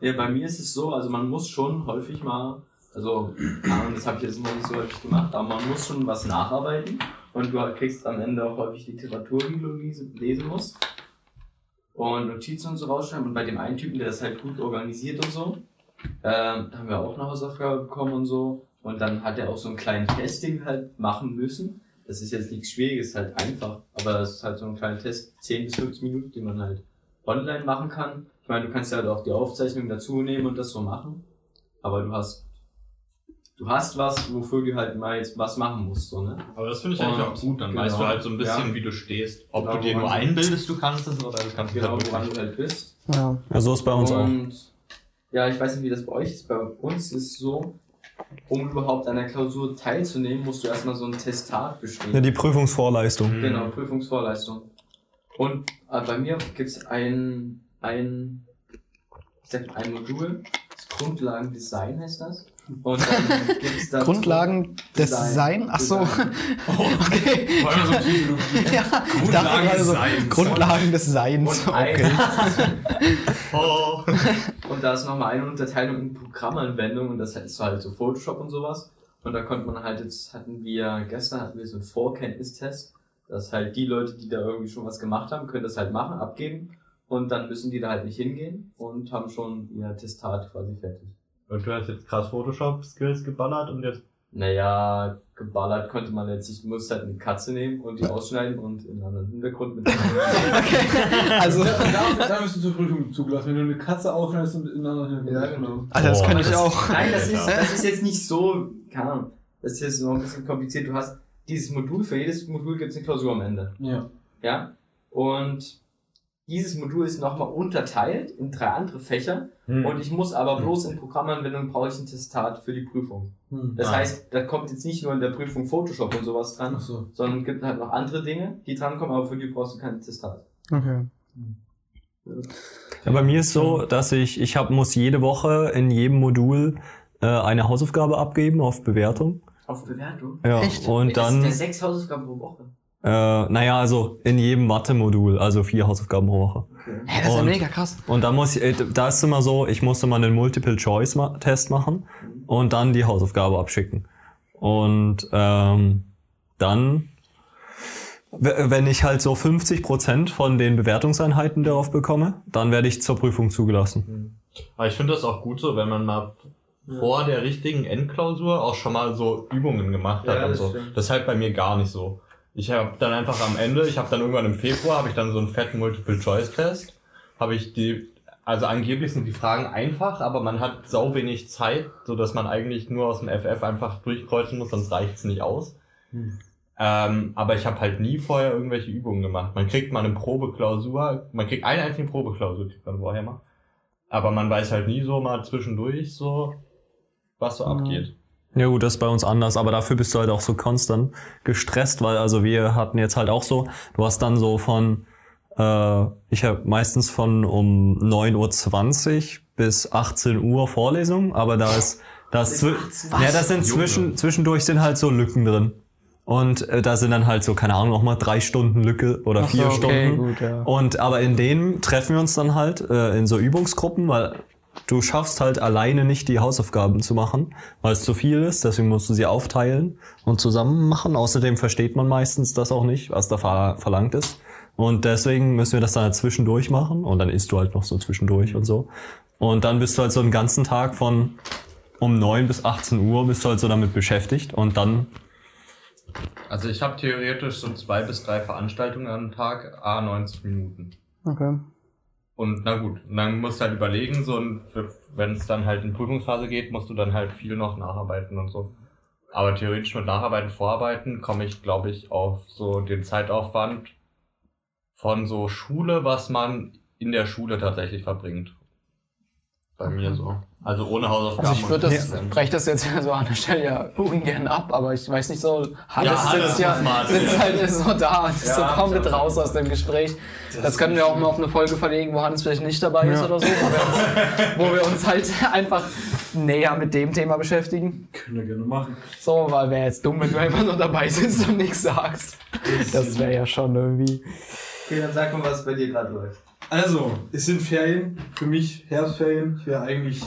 Ja, bei mir ist es so, also man muss schon häufig mal, also das habe ich jetzt noch nicht so häufig gemacht, aber man muss schon was nacharbeiten und du kriegst am Ende auch häufig Literatur, die du lesen musst und Notizen und so rausschreiben und bei dem einen Typen, der das halt gut organisiert und so, ähm, haben wir auch eine Hausaufgabe bekommen und so und dann hat er auch so einen kleinen Testing halt machen müssen. Das ist jetzt nichts Schwieriges, halt einfach, aber das ist halt so ein kleiner Test, 10 bis 15 Minuten, den man halt online machen kann. Ich meine, du kannst ja halt auch die Aufzeichnung dazu nehmen und das so machen. Aber du hast, du hast was, wofür du halt mal jetzt was machen musst, so, ne? Aber das finde ich Und- eigentlich auch gut. Dann genau. weißt du halt so ein bisschen, Ja. wie du stehst. Ob Genau, du dir nur einbildest, du kannst es, oder du kannst es Genau, halt woran wirklich. du halt bist. ja. Ja, so ist bei uns auch. und ja, ich weiß nicht, wie das bei euch ist. Bei uns ist es so, um überhaupt an der Klausur teilzunehmen, musst du erstmal so ein Testat bestehen. Ja, die Prüfungsvorleistung. Mhm. Genau, Prüfungsvorleistung. Und äh, bei mir gibt es ein, ein, ich sag, ein Modul, das Grundlagendesign heißt das. Und dann gibt's da Grundlagen des Design. Ach so. *laughs* okay. Vor allem so. *laughs* Ja, gerade so, Seins. Grundlagen des Seins. Und Okay. *laughs* Oh. Und da ist nochmal eine Unterteilung in Programmanwendung und das ist halt so Photoshop und sowas. Und da konnte man halt jetzt, hatten wir, gestern hatten wir so einen Vorkenntnistest, dass halt die Leute, die da irgendwie schon was gemacht haben, können das halt machen, abgeben. Und dann müssen die da halt nicht hingehen und haben schon ihr Testat quasi fertig. Und du hast jetzt krass Photoshop-Skills geballert und jetzt. Naja, geballert konnte man jetzt nicht, du musst halt eine Katze nehmen und die ausschneiden und in einen anderen Hintergrund mit. *laughs* Also, Da, da bist du zur Prüfung zugelassen, wenn du eine Katze aufschneidest und in anderen ja, genau. Alter, das kann ich auch. Nein, das ist, das ist jetzt nicht so, keine Ahnung, das ist jetzt noch ein bisschen kompliziert. Du hast dieses Modul, für jedes Modul gibt es eine Klausur am Ende. Ja. Ja? Und dieses Modul ist nochmal unterteilt in drei andere Fächer Hm. und ich muss aber bloß in Programmanwendung brauche ich ein Testat für die Prüfung. Hm. Das Ah. heißt, da kommt jetzt nicht nur in der Prüfung Photoshop und sowas dran, so. sondern gibt halt noch andere Dinge, die drankommen, aber für die brauchst du kein Testat. Okay. Ja, bei mir ist so, dass ich, ich hab, muss jede Woche in jedem Modul äh, eine Hausaufgabe abgeben auf Bewertung. Auf Bewertung? Ja, Echt? und Das dann, sind ja sechs Hausaufgaben pro Woche. Äh, naja, also in jedem Mathe-Modul, also vier Hausaufgaben pro Woche. Okay. Hä, das ist ja Und- mega krass. Und da muss ich, äh, da ist immer so, ich musste mal einen Multiple-Choice-Test machen und dann die Hausaufgabe abschicken. Und ähm, dann wenn ich halt so 50% von den Bewertungseinheiten darauf bekomme, dann werde ich zur Prüfung zugelassen. Aber ich finde das auch gut so, wenn man mal vor der richtigen Endklausur auch schon mal so Übungen gemacht hat Ja, und das so. stimmt. Das ist halt bei mir gar nicht so. Ich habe dann einfach am Ende, ich habe dann irgendwann im Februar, habe ich dann so einen fetten Multiple-Choice-Test. Habe ich die, also angeblich sind die Fragen einfach, aber man hat sau wenig Zeit, so dass man eigentlich nur aus dem FF einfach durchkreuzen muss, sonst reicht's nicht aus. Ähm, aber ich habe halt nie vorher irgendwelche Übungen gemacht. Man kriegt mal eine Probeklausur, man kriegt eine einzige Probeklausur, kriegt man vorher mal. Aber man weiß halt nie so mal zwischendurch so, was so abgeht. Ja gut, das ist bei uns anders, aber dafür bist du halt auch so konstant gestresst, weil also wir hatten jetzt halt auch so, du hast dann so von, äh, ich habe meistens von um 9.20 Uhr bis 18 Uhr Vorlesung, aber da ist, da ist, zwi- ja, das sind zwischen, zwischendurch sind halt so Lücken drin. Und äh, da sind dann halt so, keine Ahnung, nochmal drei Stunden Lücke oder Ach so, vier okay, Stunden. gut, ja. Und aber in denen treffen wir uns dann halt äh, in so Übungsgruppen, weil du schaffst halt alleine nicht die Hausaufgaben zu machen, weil es zu viel ist. Deswegen musst du sie aufteilen und zusammen machen. Außerdem versteht man meistens das auch nicht, was da ver verlangt ist. Und deswegen müssen wir das dann halt zwischendurch machen und dann isst du halt noch so zwischendurch und so. Und dann bist du halt so einen ganzen Tag von um 9 bis 18 Uhr bist du halt so damit beschäftigt und dann Also ich habe theoretisch so zwei bis drei Veranstaltungen am Tag, a 90 Minuten. Okay. Und na gut, und dann musst du halt überlegen, so wenn es dann halt in Prüfungsphase geht, musst du dann halt viel noch nacharbeiten und so. Aber theoretisch mit Nacharbeiten, Vorarbeiten komme ich, glaube ich, auf so den Zeitaufwand von so Schule, was man in der Schule tatsächlich verbringt. Bei mir so. Also ohne Hausaufgaben. Also ich würde das, breche das jetzt so an der Stelle ja *laughs* ungern ab, aber ich weiß nicht so, Hannes Ja, Hannes sitzt ja *laughs* sitzt halt so da und ist so Ja, komplett das- raus aus dem Gespräch. Das, können wir auch mal auf eine Folge verlegen, wo Hannes vielleicht nicht dabei ist oder so, wo wir, uns, *laughs* wo wir uns halt einfach näher mit dem Thema beschäftigen. Können wir gerne machen. So, weil wäre jetzt dumm, wenn du einfach nur dabei sitzt und nichts sagst. Das wäre ja schon irgendwie. Okay, dann sag mal, was bei dir gerade läuft. Also, es sind Ferien, für mich Herbstferien. Ich wäre eigentlich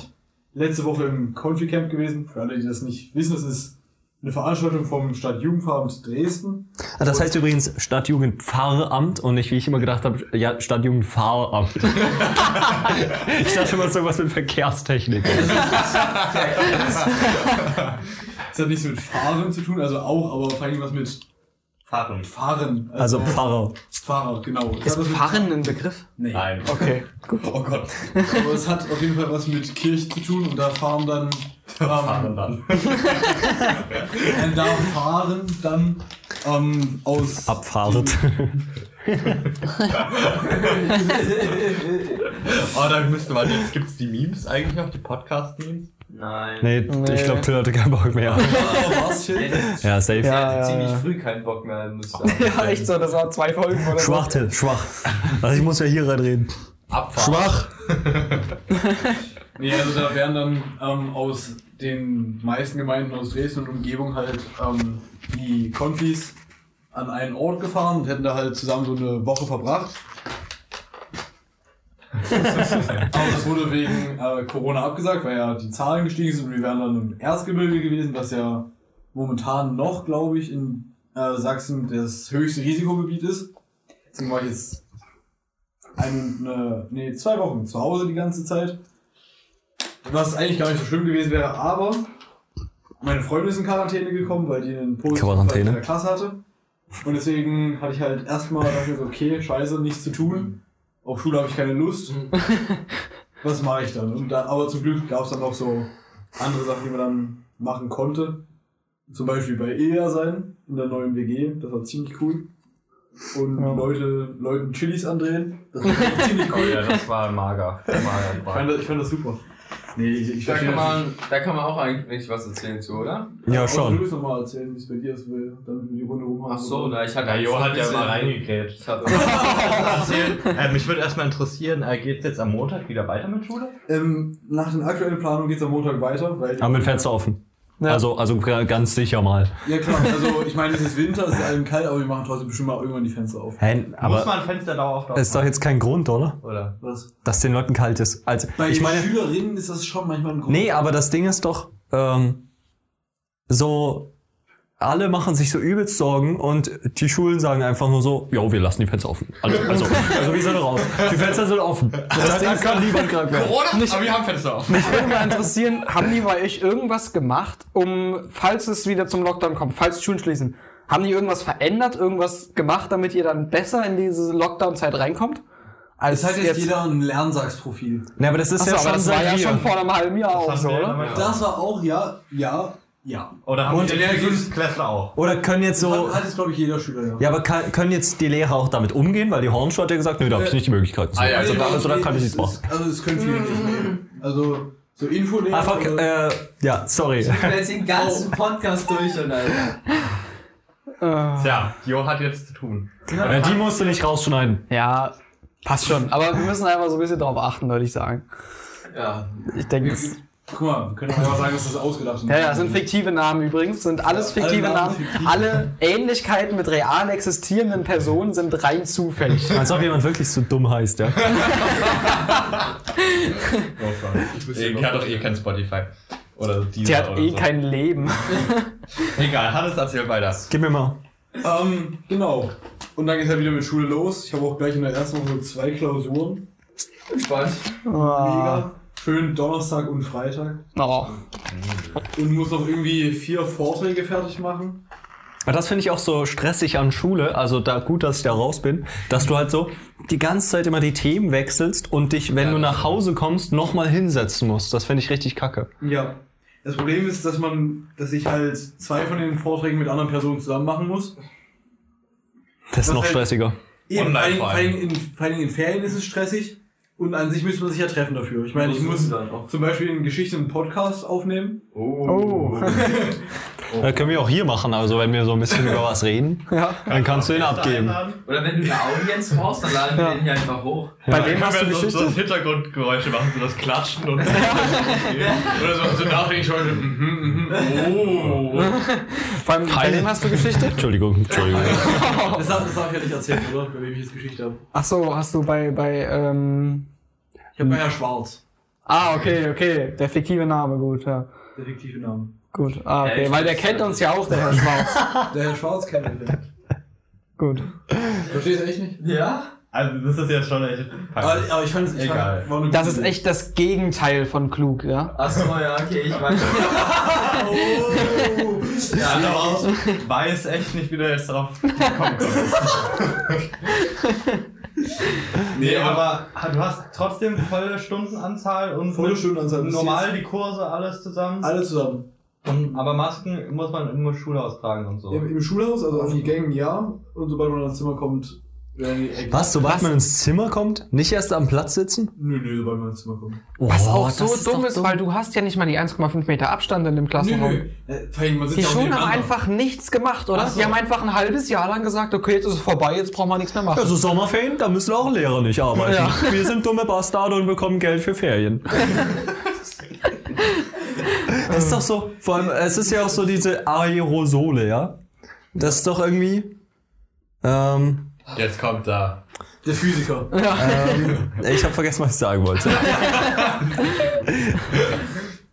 letzte Woche im Confi-Camp gewesen. Für alle, die das nicht wissen, das ist eine Veranstaltung vom Stadtjugendveramt Dresden. Ah, Das heißt übrigens Stadtjugendpfarramt und nicht, wie ich immer gedacht habe, ja, Stadtjugendfahramt. *laughs* ich dachte immer, ist irgendwas mit Verkehrstechnik. Das hat nichts mit Fahren zu tun, also auch, aber vor allem was mit Fahren. Fahren. Also Pfarrer. Pfarrer, genau. Ist Pfarren ein Begriff? Nee. Nein. Okay. Oh Gott. Aber es hat auf jeden Fall was mit Kirche zu tun und da fahren dann. Fahren Ähm, dann. *laughs* äh, da fahren dann ähm, aus. Abfahrt. *laughs* Oh, da müsste man jetzt, gibt's die Memes eigentlich noch, die Podcast-Memes? Nein. Nee, Nee. ich glaube, Till hatte keinen Bock mehr. *laughs* Oh, was, das Ja, safe. Ja, hatte ja, ziemlich früh keinen Bock mehr, muss ich sagen. Ja, echt so, das war zwei Folgen oder Schwach, Till, schwach. Also ich muss ja hier reinreden. Abfahren. Schwach. *laughs* Nee, also da wären dann ähm, aus den meisten Gemeinden aus Dresden und Umgebung halt ähm, die Konfis an einen Ort gefahren und hätten da halt zusammen so eine Woche verbracht. *laughs* Aber das wurde wegen äh, Corona abgesagt, weil ja die Zahlen gestiegen sind und wir wären dann im Erzgebirge gewesen, was ja momentan noch, glaube ich, in äh, Sachsen das höchste Risikogebiet ist. Deswegen war ich jetzt eine, nee, zwei Wochen zu Hause die ganze Zeit. Was eigentlich gar nicht so schlimm gewesen wäre, aber meine Freundin ist in Quarantäne gekommen, weil die einen positiven Fall Quarantäne. in der Klasse hatte. Und deswegen hatte ich halt erstmal okay, scheiße, nichts zu tun. Auf Schule habe ich keine Lust. *laughs* Was mache ich dann? Und da, aber zum Glück gab es dann auch so andere Sachen, die man dann machen konnte. Zum Beispiel bei EA sein, in der neuen WG. Das war ziemlich cool. Und Ja. Leute, Leuten Chilis andrehen. Das war *laughs* ziemlich Oh cool. ja, das war mager. mager Ich fand, das, ich fand das super. Nee, ich, ich Da kann, man, da kann man auch eigentlich was erzählen zu, oder? Ja, Aber schon. Du willst noch mal erzählen, wie es bei dir ist, weil dann wir die Runde rum haben. Ach so, na, ich hatte Ja, Jo hat ja mal reingekrätscht. *laughs* Äh, mich würde erstmal interessieren, äh, geht jetzt am Montag wieder weiter mit Schule? Ähm, nach den aktuellen Planungen geht es am Montag weiter, weil. Aber mit Fenster offen. Ja. Also, also ganz sicher mal. Ja klar, also ich meine, es ist Winter, es ist allem kalt, aber wir machen trotzdem bestimmt mal irgendwann die Fenster auf. Hä, Muss aber man Fenster dauerhaft es ist doch jetzt kein Grund, oder? Oder? Was? Dass den Leuten kalt ist. Also, Bei ich meine, Schülerinnen ist das schon manchmal ein Grund. nee, aber das Ding ist doch, ähm, so, alle machen sich so übelst Sorgen und die Schulen sagen einfach nur so, jo, wir lassen die Fenster offen. Also, also, also wie sind raus? Die Fenster sind offen. Da, da kann niemand krank werden. Corona, aber wir haben Fenster auf. Mich würde mal interessieren, haben die bei euch irgendwas gemacht, um, falls es wieder zum Lockdown kommt, falls die Schulen schließen, haben die irgendwas verändert, irgendwas gemacht, damit ihr dann besser in diese Lockdown-Zeit reinkommt? Als Es hat jetzt jeder ein Lernsagsprofil. Na, aber das ist Achso, ja aber schon das war ja schon vor einem halben Jahr auch haben so, oder? Das war auch, ja, ja, ja. Oder haben Und die der Fünftklässler auch? Oder können jetzt so. Hat, hat jetzt, glaube ich, jeder Schüler, ja. Ja, aber kann, können jetzt die Lehrer auch damit umgehen? Weil die Hornschule hat ja gesagt, nö, da habe ich nicht die Möglichkeit. So. Ah, ja, also, Nee, da, nee, also da nee, kann ich es nichts machen. Also, es können viele nicht mehr. Also, so Infolehrer. Einfach, oder- äh, ja, sorry. Ich bin jetzt den ganzen Podcast durch und Alter. Tja, Jo hat jetzt zu tun. Äh, die musst du nicht rausschneiden. Ja, passt schon. Aber wir müssen einfach so ein bisschen drauf achten, würde ich sagen. Ja. Ich denke, das- Guck mal, wir können einfach sagen, dass das ausgedacht ist. ja, ja, sind fiktive Namen übrigens, sind alles Ja, alle fiktive Namen Namen. fiktiv. Alle Ähnlichkeiten mit real existierenden Personen sind rein zufällig. Als ob jemand wirklich so dumm heißt, ja. Ihr kennt doch eh kein Spotify. Oder dieser Die hat oder eh so. kein Leben. *laughs* Egal, Hannes, erzähl weiter. Gib mir mal. Ähm, genau. Und dann geht halt wieder mit Schule los. Ich habe auch gleich in der ersten Woche zwei Klausuren. Entspannt. Mega. Schön Donnerstag und Freitag. Oh. Und muss noch irgendwie vier Vorträge fertig machen. Das finde ich auch so stressig an Schule, also da gut, dass ich da raus bin, dass du halt so die ganze Zeit immer die Themen wechselst und dich, wenn du nach Hause kommst, nochmal hinsetzen musst. Das finde ich richtig kacke. Ja. Das Problem ist, dass man, dass ich halt zwei von den Vorträgen mit anderen Personen zusammen machen muss. Das ist noch halt- stressiger. Eben, Online vor allem, vor allem in, vor allem in Ferien ist es stressig. Und an sich müsste man sich ja treffen dafür. Ich meine, ich muss dann auch. zum Beispiel in Geschichte einen Podcast aufnehmen. Oh. *laughs* Das können wir auch hier machen, also wenn wir so ein bisschen über was reden, *laughs* Ja. dann kannst du ihn abgeben. Oder wenn du eine Audienz brauchst, dann laden wir den hier einfach hoch. Bei wem hast du so, so Geschichte? das Hintergrundgeräusche machen, so das Klatschen und *laughs* Oder so, so nachdenklich schon. Mhm, mhm. Oh. Vor allem, bei wem hast du Geschichte? Entschuldigung, Entschuldigung. Das darf, das darf ich ja nicht erzählen, oder? Bei wem ich jetzt Geschichte habe. Ach so, hast du bei, bei, ähm, Ich habe Herr Schwarz. ah, okay, okay, der fiktive Name, gut, ja. Der fiktive Name. Gut, ah, okay, Ja, weil der kennt ja. uns ja auch, der Herr *laughs* Schwarz. Der Herr Schwarz kennt ihn. Gut. Verstehst du echt nicht? Ja? Also, das ist jetzt schon echt. Aber, aber ich fand es Egal. Eine Das ist echt das Gegenteil von klug, ja? Achso, ja, okay, ich weiß. *laughs* *laughs* Oh. *laughs* Also, ich weiß echt nicht, wie du jetzt drauf kommen konntest. *laughs* nee, aber du hast trotzdem volle Stundenanzahl und Volle Stundenanzahl. Normal die Kurse, alles zusammen. Alle zusammen. Und, aber Masken muss man im Schulhaus tragen und so. Im, Im Schulhaus, also auf die Gängen ja. Und sobald man ins Zimmer kommt. Was, sobald Was? man ins Zimmer kommt, nicht erst am Platz sitzen? Nö, nö, sobald man ins Zimmer kommt. Was Oh, auch das so ist dumm ist, weil du hast ja nicht mal die 1,5 Meter Abstand in dem Klassenraum. nö. Äh, Die auch Schulen haben einfach nichts gemacht, oder? So. Die haben einfach ein halbes Jahr lang gesagt, okay, jetzt ist es vorbei, jetzt brauchen wir nichts mehr machen. Also Sommerferien, da müssen auch Lehrer nicht arbeiten. Ja. *laughs* Wir sind dumme Bastarde und bekommen Geld für Ferien. Das *laughs* ist doch so, vor allem, es ist ja auch so diese Aerosole, ja? Das ist doch irgendwie. Ähm, Jetzt kommt da. Der Physiker. ähm, ich habe vergessen, was ich sagen wollte. *laughs*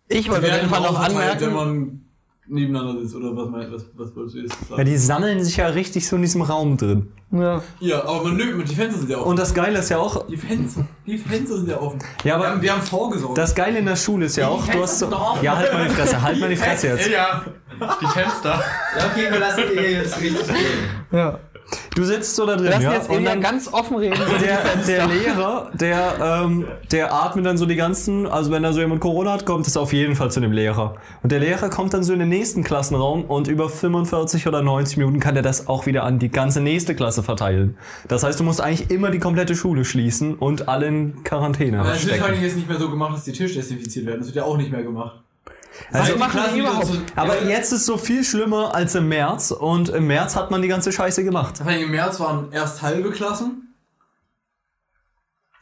ich wollte auf jeden Fall noch verteilt, wenn anmerken, man nebeneinander sitzt. Oder was, mein, was, was wolltest du jetzt Ja, sagen? die sammeln sich ja richtig so in diesem Raum drin. ja, Ja, aber man nö, die Fenster sind ja offen. Und das Geile ist ja auch, die Fenster, die Fenster sind ja offen. ja, Wir haben, aber wir haben vorgesorgt. das Geile in der Schule ist ja auch, du hast so, ja, halt mal die Fresse, halt mal die Fresse jetzt. Ja, die Fenster. Ja, okay, wir lassen die jetzt richtig gehen. ja. Du sitzt so da drin, lassen ja, jetzt und Ilja dann ganz offen reden. *laughs* der, der Lehrer, der, ähm, der atmet dann so die ganzen, also wenn da so jemand Corona hat, kommt es auf jeden Fall zu dem Lehrer. Und der Lehrer kommt dann so in den nächsten Klassenraum und über 45 oder 90 Minuten kann er das auch wieder an die ganze nächste Klasse verteilen. Das heißt, du musst eigentlich immer die komplette Schule schließen und alle in Quarantäne Aber es wird jetzt nicht mehr so gemacht, dass die Tische desinfiziert werden. Das wird ja auch nicht mehr gemacht. Also, machen Klassen überhaupt? so- aber jetzt ist so viel schlimmer als im März und im März hat man die ganze Scheiße gemacht. Vor allem Im März waren erst halbe Klassen,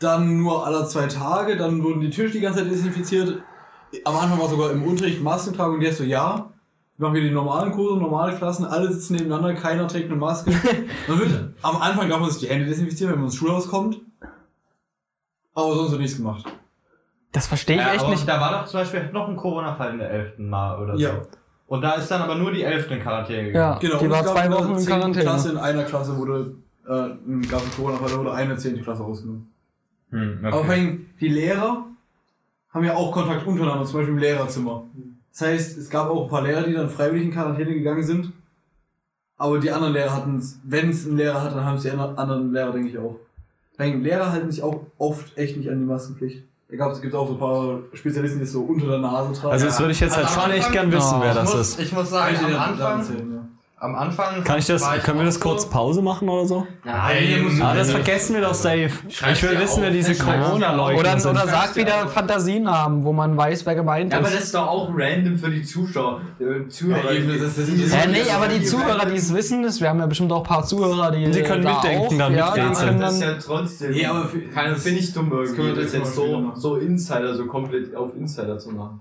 dann nur alle zwei Tage, dann wurden die Tische die ganze Zeit desinfiziert. Am Anfang war sogar im Unterricht Maskentragung und jetzt so, ja, wir machen wieder die normalen Kurse, normale Klassen, alle sitzen nebeneinander, keiner trägt eine Maske. *laughs* Man wird, am Anfang darf man sich die Hände desinfizieren, wenn man ins Schulhaus kommt. Aber sonst wird nichts gemacht. Das verstehe ich Ja, echt aber nicht. Da war doch zum Beispiel noch ein Corona-Fall in der 11. Mal oder so. Ja. Und da ist dann aber nur die 11. in Quarantäne gegangen. Ja, Genau, die und war zwei Wochen in 10. Quarantäne. Klasse, in einer Klasse wurde, äh, gab es Corona-Fall, da wurde eine 10. Klasse rausgenommen. Hm, Aber vor okay. allem, die Lehrer haben ja auch Kontakt untereinander, zum Beispiel im Lehrerzimmer. Das heißt, es gab auch ein paar Lehrer, die dann freiwillig in Quarantäne gegangen sind. Aber die anderen Lehrer hatten es, wenn es ein Lehrer hat, dann haben es die anderen Lehrer, denke ich, auch. Vor allem, Lehrer halten sich auch oft echt nicht an die Maskenpflicht. Da gab es gibt auch so ein paar Spezialisten, die es so unter der Nase tragen. Also das würde ich jetzt halt Also schon echt gern wissen, Oh. wer ich, das muss, ist. ich muss sagen, ich am Anfang. Am Anfang Kann ich das, war können wir das kurz so- Pause machen oder so? Nein, Ah, das vergessen wir doch safe. Ich will wissen, wer diese schreib's Corona-Leugner Oder, sind. oder Schreib's sagt wieder. Fantasienamen, wo man weiß, wer gemeint Ja, aber ist. das ist doch auch random für die Zuschauer. äh, Zuhörer. Ja, das- das die- Ja, nee, aber die Zuhörer, die es wissen, das, wir haben ja bestimmt auch ein paar Zuhörer, die Sie können da mitdenken, auch, dann ja, die miträtseln. können das ist dann, ja trotzdem. Nee, aber finde ich dumm können irgendwie, wir das jetzt so Insider, so komplett auf Insider zu machen.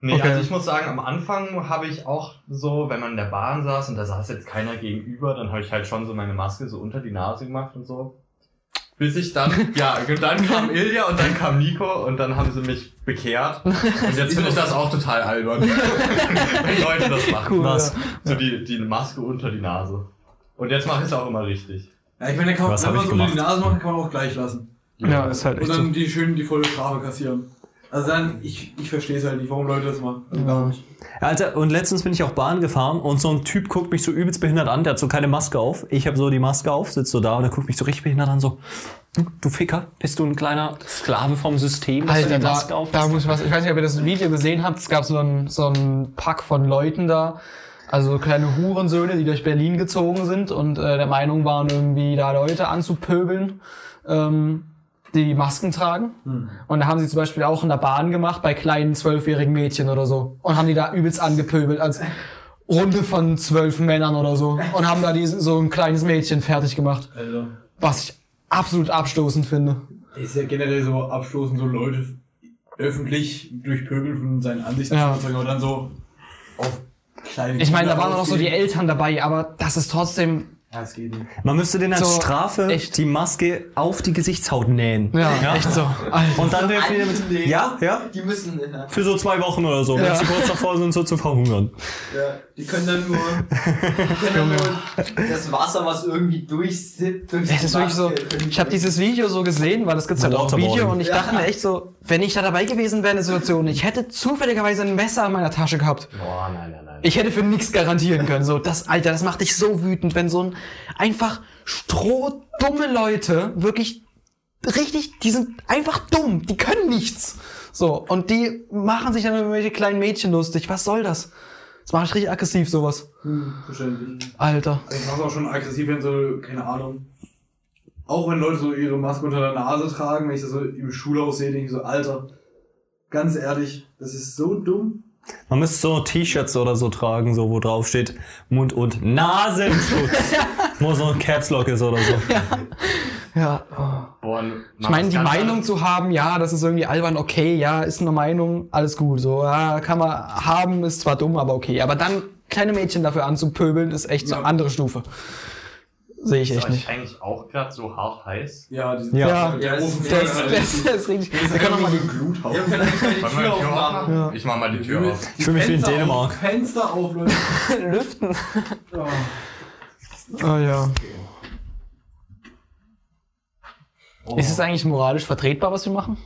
Nee, Okay. also ich muss sagen, am Anfang habe ich auch so, wenn man in der Bahn saß und da saß jetzt keiner gegenüber, dann habe ich halt schon so meine Maske so unter die Nase gemacht und so. Bis ich dann, *laughs* ja, und dann kam Ilja und dann kam Nico und dann haben sie mich bekehrt. Und jetzt finde ich das auch total albern, *laughs* wenn Leute das machen. Cool, Was? So die, die Maske unter die Nase. Und jetzt mache ich es auch immer richtig. Ja, ich meine, kann, Was wenn man es unter die? Nase macht, kann man auch gleich lassen. ja, ist halt Und echt so. dann die schön die volle Strafe kassieren. Also dann, ich, ich verstehe es halt nicht, warum Leute das machen. Also gar nicht. Alter, und letztens bin ich auch Bahn gefahren und so ein Typ guckt mich so übelst behindert an, der hat so keine Maske auf. Ich habe so die Maske auf, sitze so da und er guckt mich so richtig behindert an, so, "Du- du Ficker, bist du ein kleiner Sklave vom System, dass du Alter, die Maske da, auf da muss ich was, ich weiß nicht, ob ihr das Video gesehen habt, es gab so ein, so ein Pack von Leuten da, also kleine Hurensöhne, die durch Berlin gezogen sind und äh, der Meinung waren, irgendwie da Leute anzupöbeln, ähm, die Masken tragen. Und da haben sie zum Beispiel auch in der Bahn gemacht, bei kleinen zwölfjährigen Mädchen oder so. Und haben die da übelst angepöbelt, als Runde von zwölf Männern oder so. Und haben da diese, so ein kleines Mädchen fertig gemacht. Alter. Was ich absolut abstoßend finde. Ist ja generell so abstoßen, so Leute öffentlich durch Pöbel von seinen Ansichten Ja. zu aber dann so auf kleine Ich meine, da waren auch noch so die. Eltern dabei, aber das ist trotzdem, Ja, es geht nicht. Man müsste den als So, Strafe echt. die Maske auf die Gesichtshaut nähen. ja, echt so. Alter. Und dann dürfen wir mit, ja, ja, Die müssen, ja, für so zwei Wochen oder so, wenn Ja. sie kurz davor sind, so zu verhungern. die können dann nur, die können dann nur das Wasser, was irgendwie durchsippt, durch Das ist wirklich so, ich habe dieses Video so gesehen, weil das gibt's halt auch. Video und ich dachte mir echt so, wenn ich da dabei gewesen wäre in der Situation, ich hätte zufälligerweise ein Messer in meiner Tasche gehabt. Boah, nein, nein, nein. Ich hätte für nichts garantieren können. So, das, Alter, das macht dich so wütend, wenn so ein einfach strohdumme Leute wirklich richtig, die sind einfach dumm, die können nichts. So, und die machen sich dann über irgendwelche kleinen Mädchen lustig. Was soll das? Das macht mich richtig aggressiv, sowas. Hm, verständlich. Alter. Ich mach's auch schon aggressiv, wenn so, keine Ahnung. Auch wenn Leute so ihre Maske unter der Nase tragen, wenn ich das so im Schulhaus sehe, denke ich so, Alter, ganz ehrlich, das ist so dumm. Man müsste so T-Shirts oder so tragen, so wo drauf steht Mund- und Nasenschutz. *laughs* wo so ein Caps Lock ist oder so. Ja. Oh. Boah, Ich meine, die Meinung zu haben, ja, das ist irgendwie albern, okay, ja, ist eine Meinung, alles gut. So, ja, kann man haben, ist zwar dumm, aber okay. Aber dann kleine Mädchen dafür anzupöbeln, ist echt so Ja. eine andere Stufe. Sehe ich Ist echt nicht. eigentlich auch gerade so hart heiß? Ja, die, Ja. Ja, der Ofen das- Das, das, das ist richtig. Wir können noch mal so ein Gluthaus. Ja? Ja. Ich mach mal die Tür auf. Ich fühle mich wie in Fenster Dänemark. Auf, Fenster auf, Leute. *laughs* lüften. Ja. Oh ja. Ist es eigentlich moralisch vertretbar, was wir machen?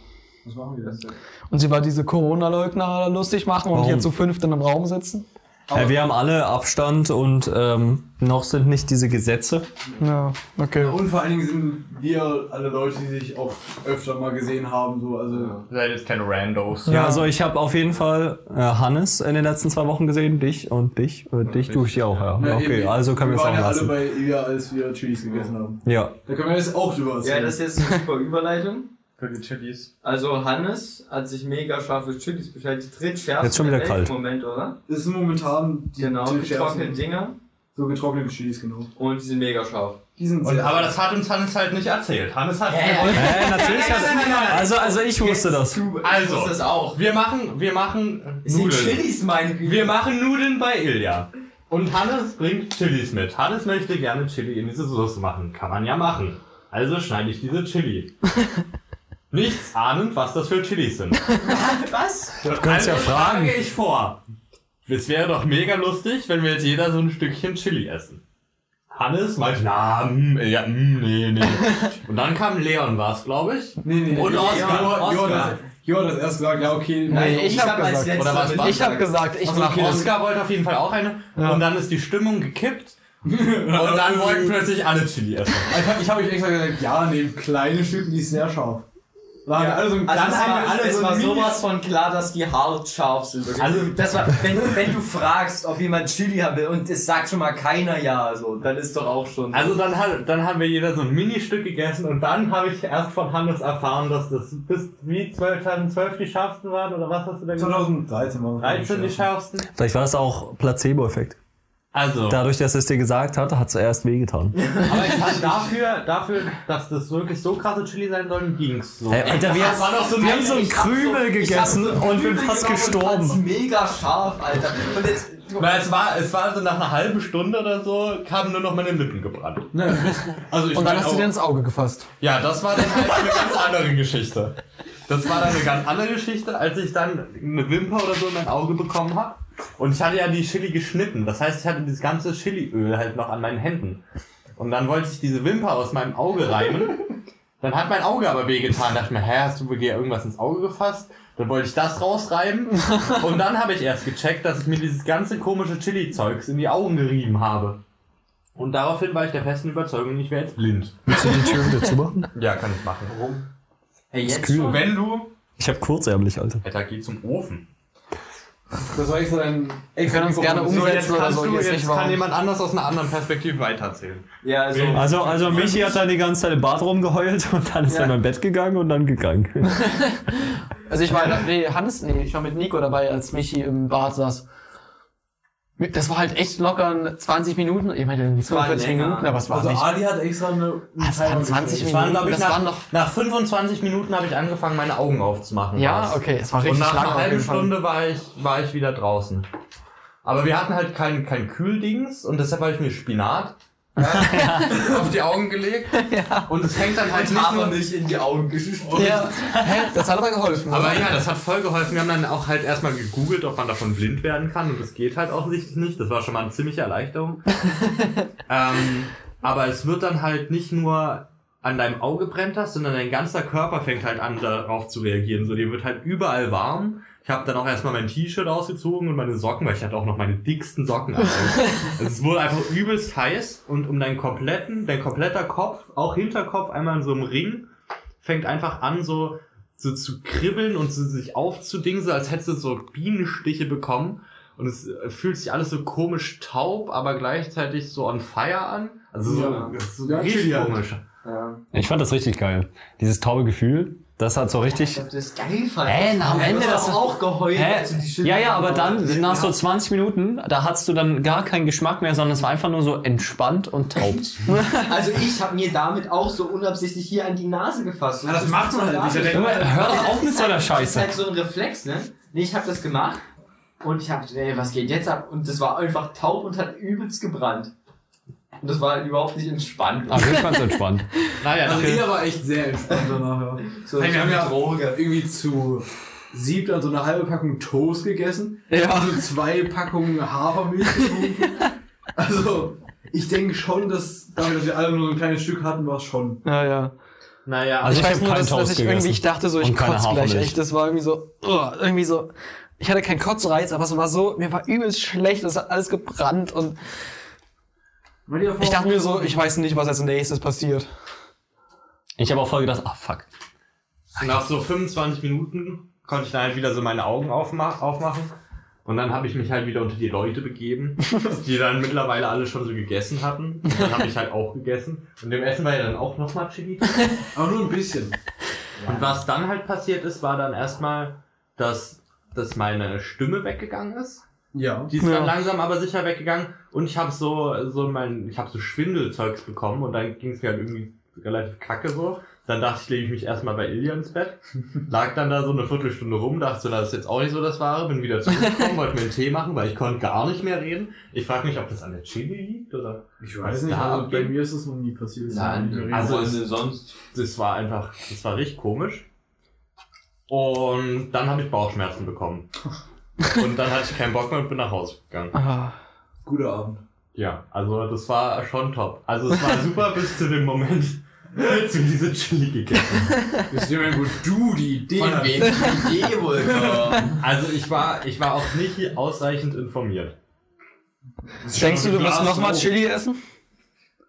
Was machen wir das denn? Und sie war diese Corona-Leugner lustig machen und Warum? hier zu fünft in einem Raum sitzen? Ja, wir haben alle Abstand und ähm, noch sind nicht diese Gesetze. Ja, okay. Und vor allen Dingen sind wir alle Leute, die sich auch öfter mal gesehen haben, so, also. Ihr seid jetzt keine Randos. Ja, also ich habe auf jeden Fall äh, Hannes in den letzten zwei Wochen gesehen, dich und dich. Äh, dich tue ich dir auch, ja. Ja, okay, eben. also können wir es waren auch ja lassen. alle bei Ilya, als wir Chilis gegessen haben. Ja. Da können wir jetzt auch drüber erzählen. Ja, das ist jetzt eine super Überleitung. Für die Chilis. Also Hannes hat sich mega scharfe Chilis bestellt. Die drittschärfste Jetzt schon wieder kalt. im Moment, oder? Das sind momentan die Genau, die getrocknete Dinger. So getrocknete Chilis, genau. Und die sind mega scharf. Die sind Und, aber das hat uns Hannes halt nicht erzählt. Hannes hat. Äh, natürlich hat also, also ich wusste das. Du Also. wusstest das auch. Wir machen, wir machen Es sind Nudeln. Chilis, meine Güte. Wir machen Nudeln bei Ilja. Und Hannes bringt Chilis mit. Hannes möchte gerne Chili in diese Soße machen. Kann man ja machen. Also schneide ich diese Chili. *laughs* Nichts ahnend, was das für Chilis sind. *laughs* Was? Du kannst ja fragen. schlage ich vor. es wäre doch mega lustig, wenn wir jetzt jeder so ein Stückchen Chili essen. Hannes meinte, na, mm, ja, mm, nee, nee. *laughs* Und dann kam Leon, war es, glaube ich. Nee, nee, Und Jo- Oscar, hat Oscar. das- Jo hat das erst gesagt, ja, okay. Nee, nein, ich, ich hab hab als gesagt. Oder was? Ich hab gesagt, ich Also, mach okay, Oscar wollte auf jeden Fall auch eine. Ja. Und dann ist die Stimmung gekippt. Und dann wollten plötzlich alle Chili essen. Ich habe ich hab euch extra gesagt, ja, nehmt kleine Stücke, die ist sehr scharf. Haben wir alle so ein Also wir alle es so war sowas von klar, dass die hart scharf sind. Also- das war, wenn, wenn du fragst, ob jemand Chili haben will und es sagt schon mal keiner ja, so, dann ist doch auch schon. Also dann, hat, dann haben wir jeder so ein Ministück gegessen und dann habe ich erst von Hannes erfahren, dass das bis wie 12, 2012 die schärfsten waren oder was hast du denn gesagt? 2013 war 13 die schärfsten? Vielleicht war das auch Placebo-Effekt. Also, Dadurch, dass es dir gesagt hat, hat es erst wehgetan. *laughs* aber ich fand dafür, dafür, dass das wirklich so krasse Chili sein sollen, ging's so. Ey, Alter, wir, Das war doch so ein wir haben so einen Krümel hab gegessen so und bin fast gestorben. mega scharf, Alter. Und jetzt, du, Na, es war, es war so nach einer halben Stunde oder so, kamen nur noch meine Lippen gebrannt. Also ich Und dann hast du auch- dir ins Auge gefasst. Ja, das war dann halt eine ganz andere Geschichte. Das war dann eine ganz andere Geschichte, als ich dann eine Wimper oder so in mein Auge bekommen habe. Und ich hatte ja die Chili geschnitten. Das heißt, ich hatte dieses ganze Chiliöl halt noch an meinen Händen. Und dann wollte ich diese Wimper aus meinem Auge reiben. Dann hat mein Auge aber wehgetan. Dachte mir, hä, hast du dir irgendwas ins Auge gefasst? Dann wollte ich das rausreiben. Und dann habe ich erst gecheckt, dass ich mir dieses ganze komische Chili-Zeugs in die Augen gerieben habe. Und daraufhin war ich der festen Überzeugung, ich wäre jetzt blind. Willst du die Tür wieder zumachen? Ja, kann ich machen. Warum? hey, jetzt? Wenn du. Ich hab kurzärmlich, Alter. Alter, geh zum Ofen. Das war extra dein Wir können uns gerne umsetzen oder so. du, Jetzt jetzt kann warum. jemand anders aus einer anderen Perspektive weitererzählen. Ja, also, Also, also Michi hat dann die ganze Zeit im Bad rumgeheult und dann ist er in mein Bett gegangen und dann gegangen. *laughs* Also ich war, nee, Hannes, nee, ich war mit Nico dabei, als Michi im Bad saß. Das war halt echt locker 20 Minuten. Ich meine, irgendwie war 45 länger. Minuten, aber es war Also nicht. Adi hat extra eine, eine Es waren 20 Es waren, Minuten. glaube ich, Das nach, waren noch. nach 25 Minuten habe ich angefangen, meine Augen aufzumachen. Ja, war's. okay, es war Und richtig nach lang einer auf halben jeden Fall. Stunde war ich, war ich wieder draußen. Aber wir hatten halt kein, kein Kühldings und deshalb habe ich mir Spinat auf die Augen gelegt. *laughs* Und es fängt dann halt und nicht nur... Hafermilch in die Augen geschüttet. Ja, hä? Das hat aber geholfen. Aber oder? ja, das hat voll geholfen. Wir haben dann auch halt erstmal gegoogelt, ob man davon blind werden kann. Und das geht halt offensichtlich nicht. Das war schon mal eine ziemliche Erleichterung. *laughs* ähm, aber es wird dann halt nicht nur an deinem Auge brennt das, sondern dein ganzer Körper fängt halt an, darauf zu reagieren. So, dir wird halt überall warm. Ich habe dann auch erstmal mein T-Shirt ausgezogen und meine Socken, weil ich hatte auch noch meine dicksten Socken an. *laughs* also es wurde einfach übelst heiß und um deinen kompletten, dein kompletter Kopf, auch Hinterkopf, einmal in so einem Ring, fängt einfach an, so, so zu kribbeln und so sich aufzudingsen, als hättest du so Bienenstiche bekommen. Und es äh, fühlt sich alles so komisch taub, aber gleichzeitig so on fire an. Also so, Ja. so Ja, richtig komisch. Ja. Ich fand das richtig geil. Dieses taube Gefühl, das hat so Ich richtig. hab das geil fand. Hä, na, am Ja, Ende das- auch geheult. Hä? als du die Chili Ja, ja, aber dann, nach so 20 Minuten, da hattest du dann gar keinen Geschmack mehr, sondern es war einfach nur so entspannt und taub. *laughs* Also ich habe mir damit auch so unabsichtlich hier an die Nase gefasst. Ja, das macht man halt nicht. Hör doch auf mit Das so einer ist halt- Scheiße. Das ist halt so ein Reflex, ne? Nee, ich habe das gemacht und ich hab, ey, was geht jetzt ab? Und das war einfach taub und hat übelst gebrannt. Und das war halt überhaupt nicht entspannt. Aber ich fand's entspannt. *laughs* Naja, Also das er war echt sehr entspannt danach. Ja. So, Hey, wir haben ja Droge. irgendwie zu siebt dann so eine halbe Packung Toast gegessen. Ja. Und so zwei Packungen Hafermilch getrunken. *laughs* Also, ich denke schon, dass damit, dass wir alle nur so ein kleines Stück hatten, war es schon. Ja, ja. naja, Also ich ich weiß nur, dass, dass ich irgendwie, ich dachte so, ich kotze gleich echt. Das war irgendwie so, uh, irgendwie so. Ich hatte keinen Kotzreiz, aber es war so, mir war übelst schlecht, es hat alles gebrannt und ich dachte mir so, ich weiß nicht, was als nächstes passiert. Ich habe auch voll gedacht, ah fuck. nach so 25 Minuten konnte ich dann halt wieder so meine Augen aufma aufmachen. Und dann habe ich mich halt wieder unter die Leute begeben, *laughs* die dann mittlerweile alle schon so gegessen hatten. Und dann habe ich halt auch gegessen. Und dem Essen war ja dann auch nochmal Chili. drin. *laughs* Aber nur ein bisschen. Und was dann halt passiert ist, war dann erstmal, dass, dass meine Stimme weggegangen ist. Ja. Die ist Ja. dann langsam aber sicher weggegangen. Und ich habe so, so mein, ich habe so Schwindelzeugs bekommen und dann ging es mir halt irgendwie relativ kacke so. Dann dachte ich, lege ich mich erstmal bei Ilja ins Bett. *laughs* Lag dann da so eine Viertelstunde rum, dachte so, das ist jetzt auch nicht so das Wahre. Bin wieder zurückgekommen, wollte mir einen Tee machen, weil ich konnte gar nicht mehr reden. Ich frage mich, ob das an der Chili liegt oder. Ich weiß nicht, also bei mir ist es noch nie passiert. Nein, Also also es- sonst. Das war einfach, das war richtig komisch. Und dann habe ich Bauchschmerzen bekommen. *laughs* Und dann hatte ich keinen Bock mehr und bin nach Hause gegangen. Ah, Guter Abend. Ja, also das war schon top. Also es war super *laughs* bis zu dem Moment, als wir diese Chili gegessen haben. Wo du die Idee Von hast? wem die Idee wohl kommt? Also ich war, ich war auch nicht ausreichend informiert. denkst du, du wirst nochmal. Chili essen?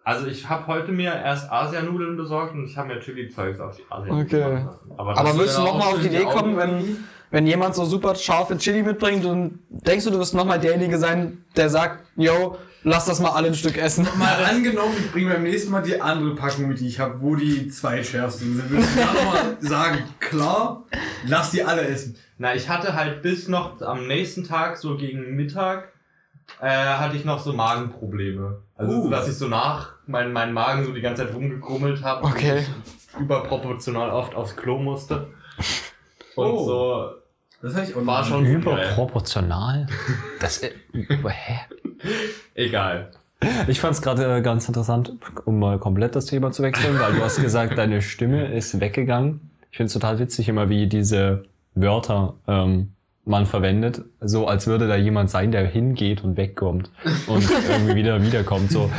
Also ich habe heute mir erst Asianudeln besorgt und ich habe mir Chili-Zeugs auf die Asianudeln Okay. Aber, Aber willst du nochmal auf die Idee kommen, wenn, wenn jemand so super scharfe Chili mitbringt und denkst du, du wirst nochmal derjenige sein, der sagt, yo, lass das mal alle ein Stück essen? Mal *laughs* angenommen, ich bringe beim nächsten Mal die andere Packung mit, die ich habe, wo die zweitschärfsten sind. Würdest du dann nochmal *laughs* sagen, klar, lass die alle essen. Na, ich hatte halt bis noch am nächsten Tag, so gegen Mittag, äh, hatte ich noch so Magenprobleme. Also, Uh. dass ich so nach meinen mein Magen so die ganze Zeit rumgekrummelt habe. Okay. Und überproportional oft aufs Klo musste. Und Oh. so Das hatte ich auch war schon. Überproportional? *laughs* Das, äh, hä? Egal. Ich fand es gerade ganz interessant, um mal komplett das Thema zu wechseln, weil du hast gesagt, deine Stimme ist weggegangen. Ich finde es total witzig immer, wie diese Wörter ähm, man verwendet, so als würde da jemand sein, der hingeht und wegkommt und irgendwie wieder wiederkommt. So,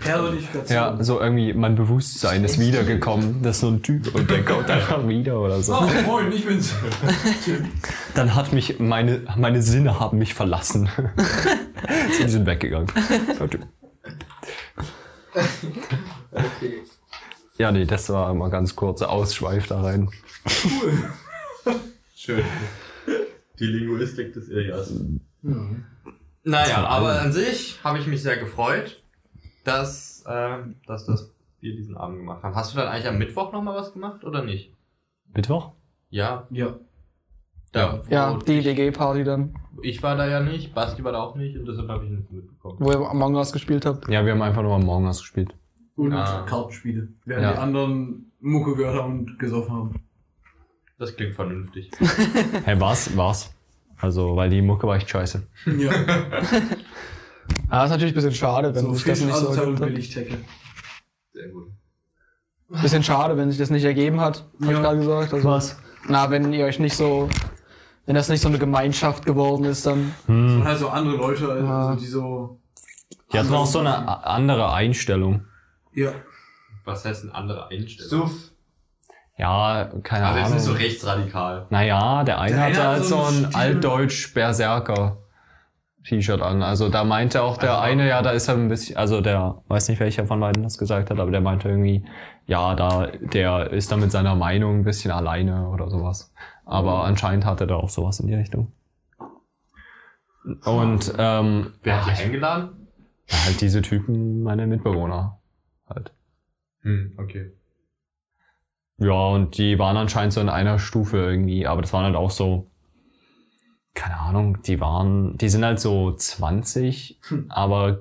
Personifikation. ja, so irgendwie mein Bewusstsein ist wiedergekommen. Das ist so ein Typ und der kommt einfach wieder oder so. Oh, moin, ich bin's. Dann hat mich meine meine Sinne haben mich verlassen. *laughs* so, die sind weggegangen. Okay. Ja, nee, das war mal ganz kurzer Ausschweif da rein. *laughs* Schön. Die Linguistik des Ilias. Naja, aber an sich habe ich mich sehr gefreut, dass, äh, dass das wir diesen Abend gemacht haben. Hast du dann eigentlich am Mittwoch nochmal was gemacht oder nicht? Mittwoch? Ja. Ja. Da, Ja, die WG-Party dann, Ich war da ja nicht, Basti war da auch nicht und deshalb habe ich nichts mitbekommen. wo ihr Among Us gespielt habt. Ja, wir haben einfach nur am Morgen was gespielt. Und Ah. Kartenspiele. Während Ja. die anderen Mucke gehört haben und gesoffen haben. Das klingt vernünftig. *laughs* Hey, war's, war's. Also, weil die Mucke war echt scheiße. Ja. *laughs* Ah, ist natürlich ein bisschen schade, wenn so sich das nicht so hat. billig Tecke. Sehr gut. Bisschen schade, wenn sich das nicht ergeben hat, hab ich Ja. gerade gesagt. Also, Was? Na, wenn ihr euch nicht so, wenn das nicht so eine Gemeinschaft geworden ist, dann. Und halt so andere Leute, also Ja. die so. Die hatten auch so eine andere Einstellung. Ja. Was heißt eine andere Einstellung? Suff. Ja, keine jetzt Ahnung. nicht so rechtsradikal. Naja, der eine Der hatte eine halt hat so ein Stil- altdeutsch Berserker T-Shirt an. Also da meinte auch der Also- eine, ja, da ist er ein bisschen, also der, weiß nicht welcher von beiden das gesagt hat, aber der meinte irgendwie, ja, da, der ist da mit seiner Meinung ein bisschen alleine oder sowas. Aber anscheinend hat er da auch sowas in die Richtung. Und ähm, Wer hat ja, die eingeladen? halt diese Typen, meine Mitbewohner halt. Hm, okay. Ja, und die waren anscheinend so in einer Stufe irgendwie, aber das waren halt auch so, keine Ahnung, die waren, die sind halt so 20, aber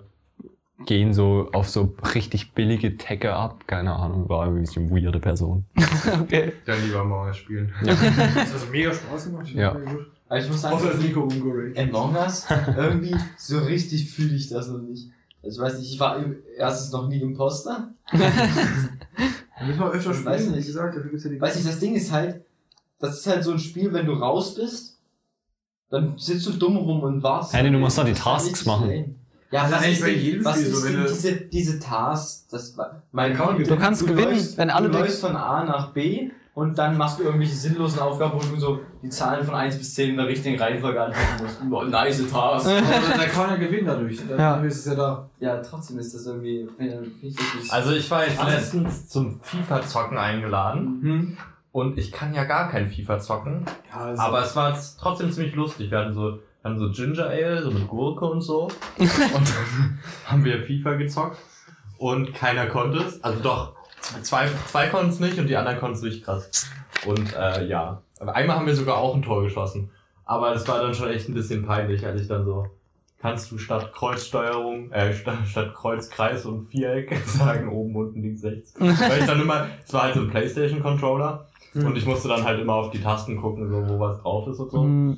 gehen so auf so richtig billige Tecke ab, keine Ahnung, war irgendwie ein bisschen weirde Person. *laughs* Okay. Dann lieber mal spielen. Das hat also mega Spaß gemacht. Ja. Gut. Aber ich muss sagen, Außer als Nico umgeraged. Among Us, *laughs* irgendwie so richtig fühle ich das noch nicht. Also ich weiß nicht, ich war im- erstens noch nie Imposter. *laughs* Da müssen wir öfter Ich weiß spielen, wie nicht. gesagt, dafür gibt's ja die. Weiß nicht, das Ding ist halt, das ist halt so ein Spiel, wenn du raus bist, dann sitzt du dumm rum und wartest. Hey, nee, du musst doch die Tasks machen. lame. Ja, Das ist eigentlich ist bei jedem was Spiel ist so, wenn du- diese, diese Tasks? Das war, mein man Du kannst gewinnen, läufst, wenn alle Du läufst von A nach B und dann machst du irgendwelche sinnlosen Aufgaben, wo du so die Zahlen von 1 bis 10 in der richtigen Reihenfolge antworten musst. Boah, nice Task. Da kann man ja gewinnen dadurch. Ja. Dafür ist es ja da. ja, trotzdem ist das irgendwie, Also ich war jetzt letztens zum FIFA-Zocken eingeladen Hm. und ich kann ja gar kein FIFA zocken, Ja, also aber es war trotzdem ziemlich lustig. Wir hatten so, wir hatten so Ginger Ale, so mit Gurke und so *laughs* und dann *laughs* haben wir FIFA gezockt und keiner konnte es. Also doch, zwei, zwei konnten es nicht und die anderen konnten es richtig krass. Und äh, ja, einmal haben wir sogar auch ein Tor geschossen. Aber es war dann schon echt ein bisschen peinlich, als ich dann so, kannst du statt Kreuzsteuerung, äh, statt, statt Kreuz, Kreis und Viereck *laughs* sagen, oben, unten, links, rechts. Weil ich dann immer, es war halt so ein Playstation-Controller und ich musste dann halt immer auf die Tasten gucken, so, wo was drauf ist und so. Hm,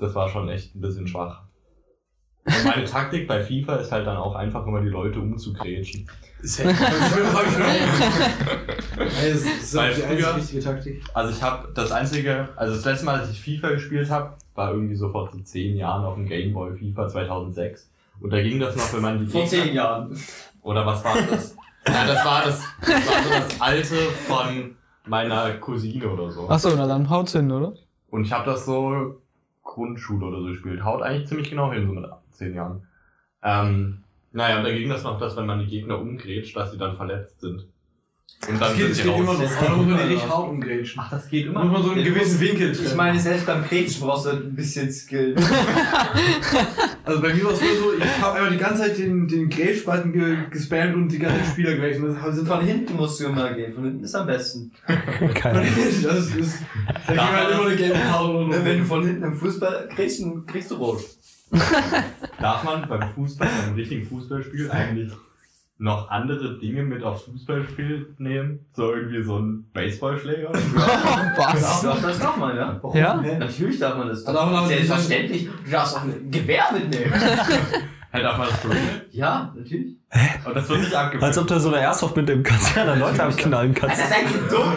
Das war schon echt ein bisschen schwach. Und meine Taktik bei FIFA ist halt dann auch einfach immer die Leute umzugrätschen. *laughs* Das ist auch die einzige früher- richtige Taktik. Also ich habe das einzige, also das letzte Mal, als ich FIFA gespielt habe, war irgendwie so vor so zehn Jahren auf dem Game Boy FIFA 2006. Und da ging das noch, wenn man die Vor zehn Jahren. Oder was war das? ja, das war das, das war so das alte von meiner Cousine oder so. Achso, na dann haut's hin, oder? Und ich habe das so Grundschule oder so gespielt. Haut eigentlich ziemlich genau hin, so mit 10 Jahren. Ähm, naja, und da ging das noch, dass wenn man die Gegner umgrätscht, dass sie dann verletzt sind. Und dann Das geht, sind das sie geht raus. immer so. Das Da geht immer, richtig ja. hart umgrätschen. Ach, das geht muss man so einen gewissen Winkel Ich treffen. meine, selbst beim Gretchen brauchst du ein bisschen Skill. *laughs* Also bei mir war es früher so, ich habe einfach die ganze Zeit den, den Grätschbalken ge gespammt und die ganzen Spieler gewechselt. Von hinten musst du immer gehen. Von hinten ist am besten. Keine Ahnung. Das ist, da man halt immer eine gelbe so. Wenn du von hinten im Fußball kriegst, dann kriegst du rot. *laughs* Darf man beim Fußball, beim richtigen Fußballspiel eigentlich noch andere Dinge mit aufs Fußballspiel nehmen? So irgendwie so ein Baseballschläger? *laughs* Was? Doch, das darf man, ja. Ja? Hä? Natürlich darf man das. Da darf man Selbstverständlich. Du darfst auch ein Gewehr mitnehmen. Hey, darf man das so? ja, natürlich. Und das wird nicht abgewürgt. Als ob du so eine Airsoft mitnehmen kannst, ja, dann *laughs* Leute abknallen kannst. Alter, seid ihr dumm?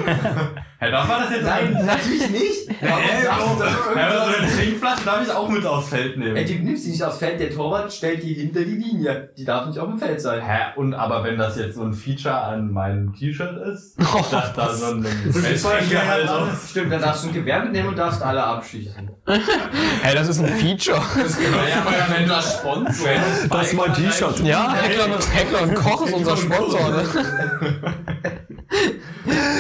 Hey, darf man das jetzt Nein, natürlich nicht. Ja, Warum darfst du aber irgendwas- so eine Trinkflasche darf ich auch mit aufs Feld nehmen. Ey, du nimmst die nicht aufs Feld, der Torwart stellt die hinter die Linie. Die darf nicht auf dem Feld sein. Hä? Und aber wenn das jetzt so ein Feature an meinem T-Shirt ist, Oh, *laughs* dass da so ein ein Festgehalter Stimmt, dann darfst du ein Gewehr mitnehmen und darfst alle abschießen. *laughs* Hey, das ist ein Feature. Ja, aber wenn das Sponsor Das ist mein T-Shirt. Ja, und, Heckler und Koch ist unser Sponsor, ne?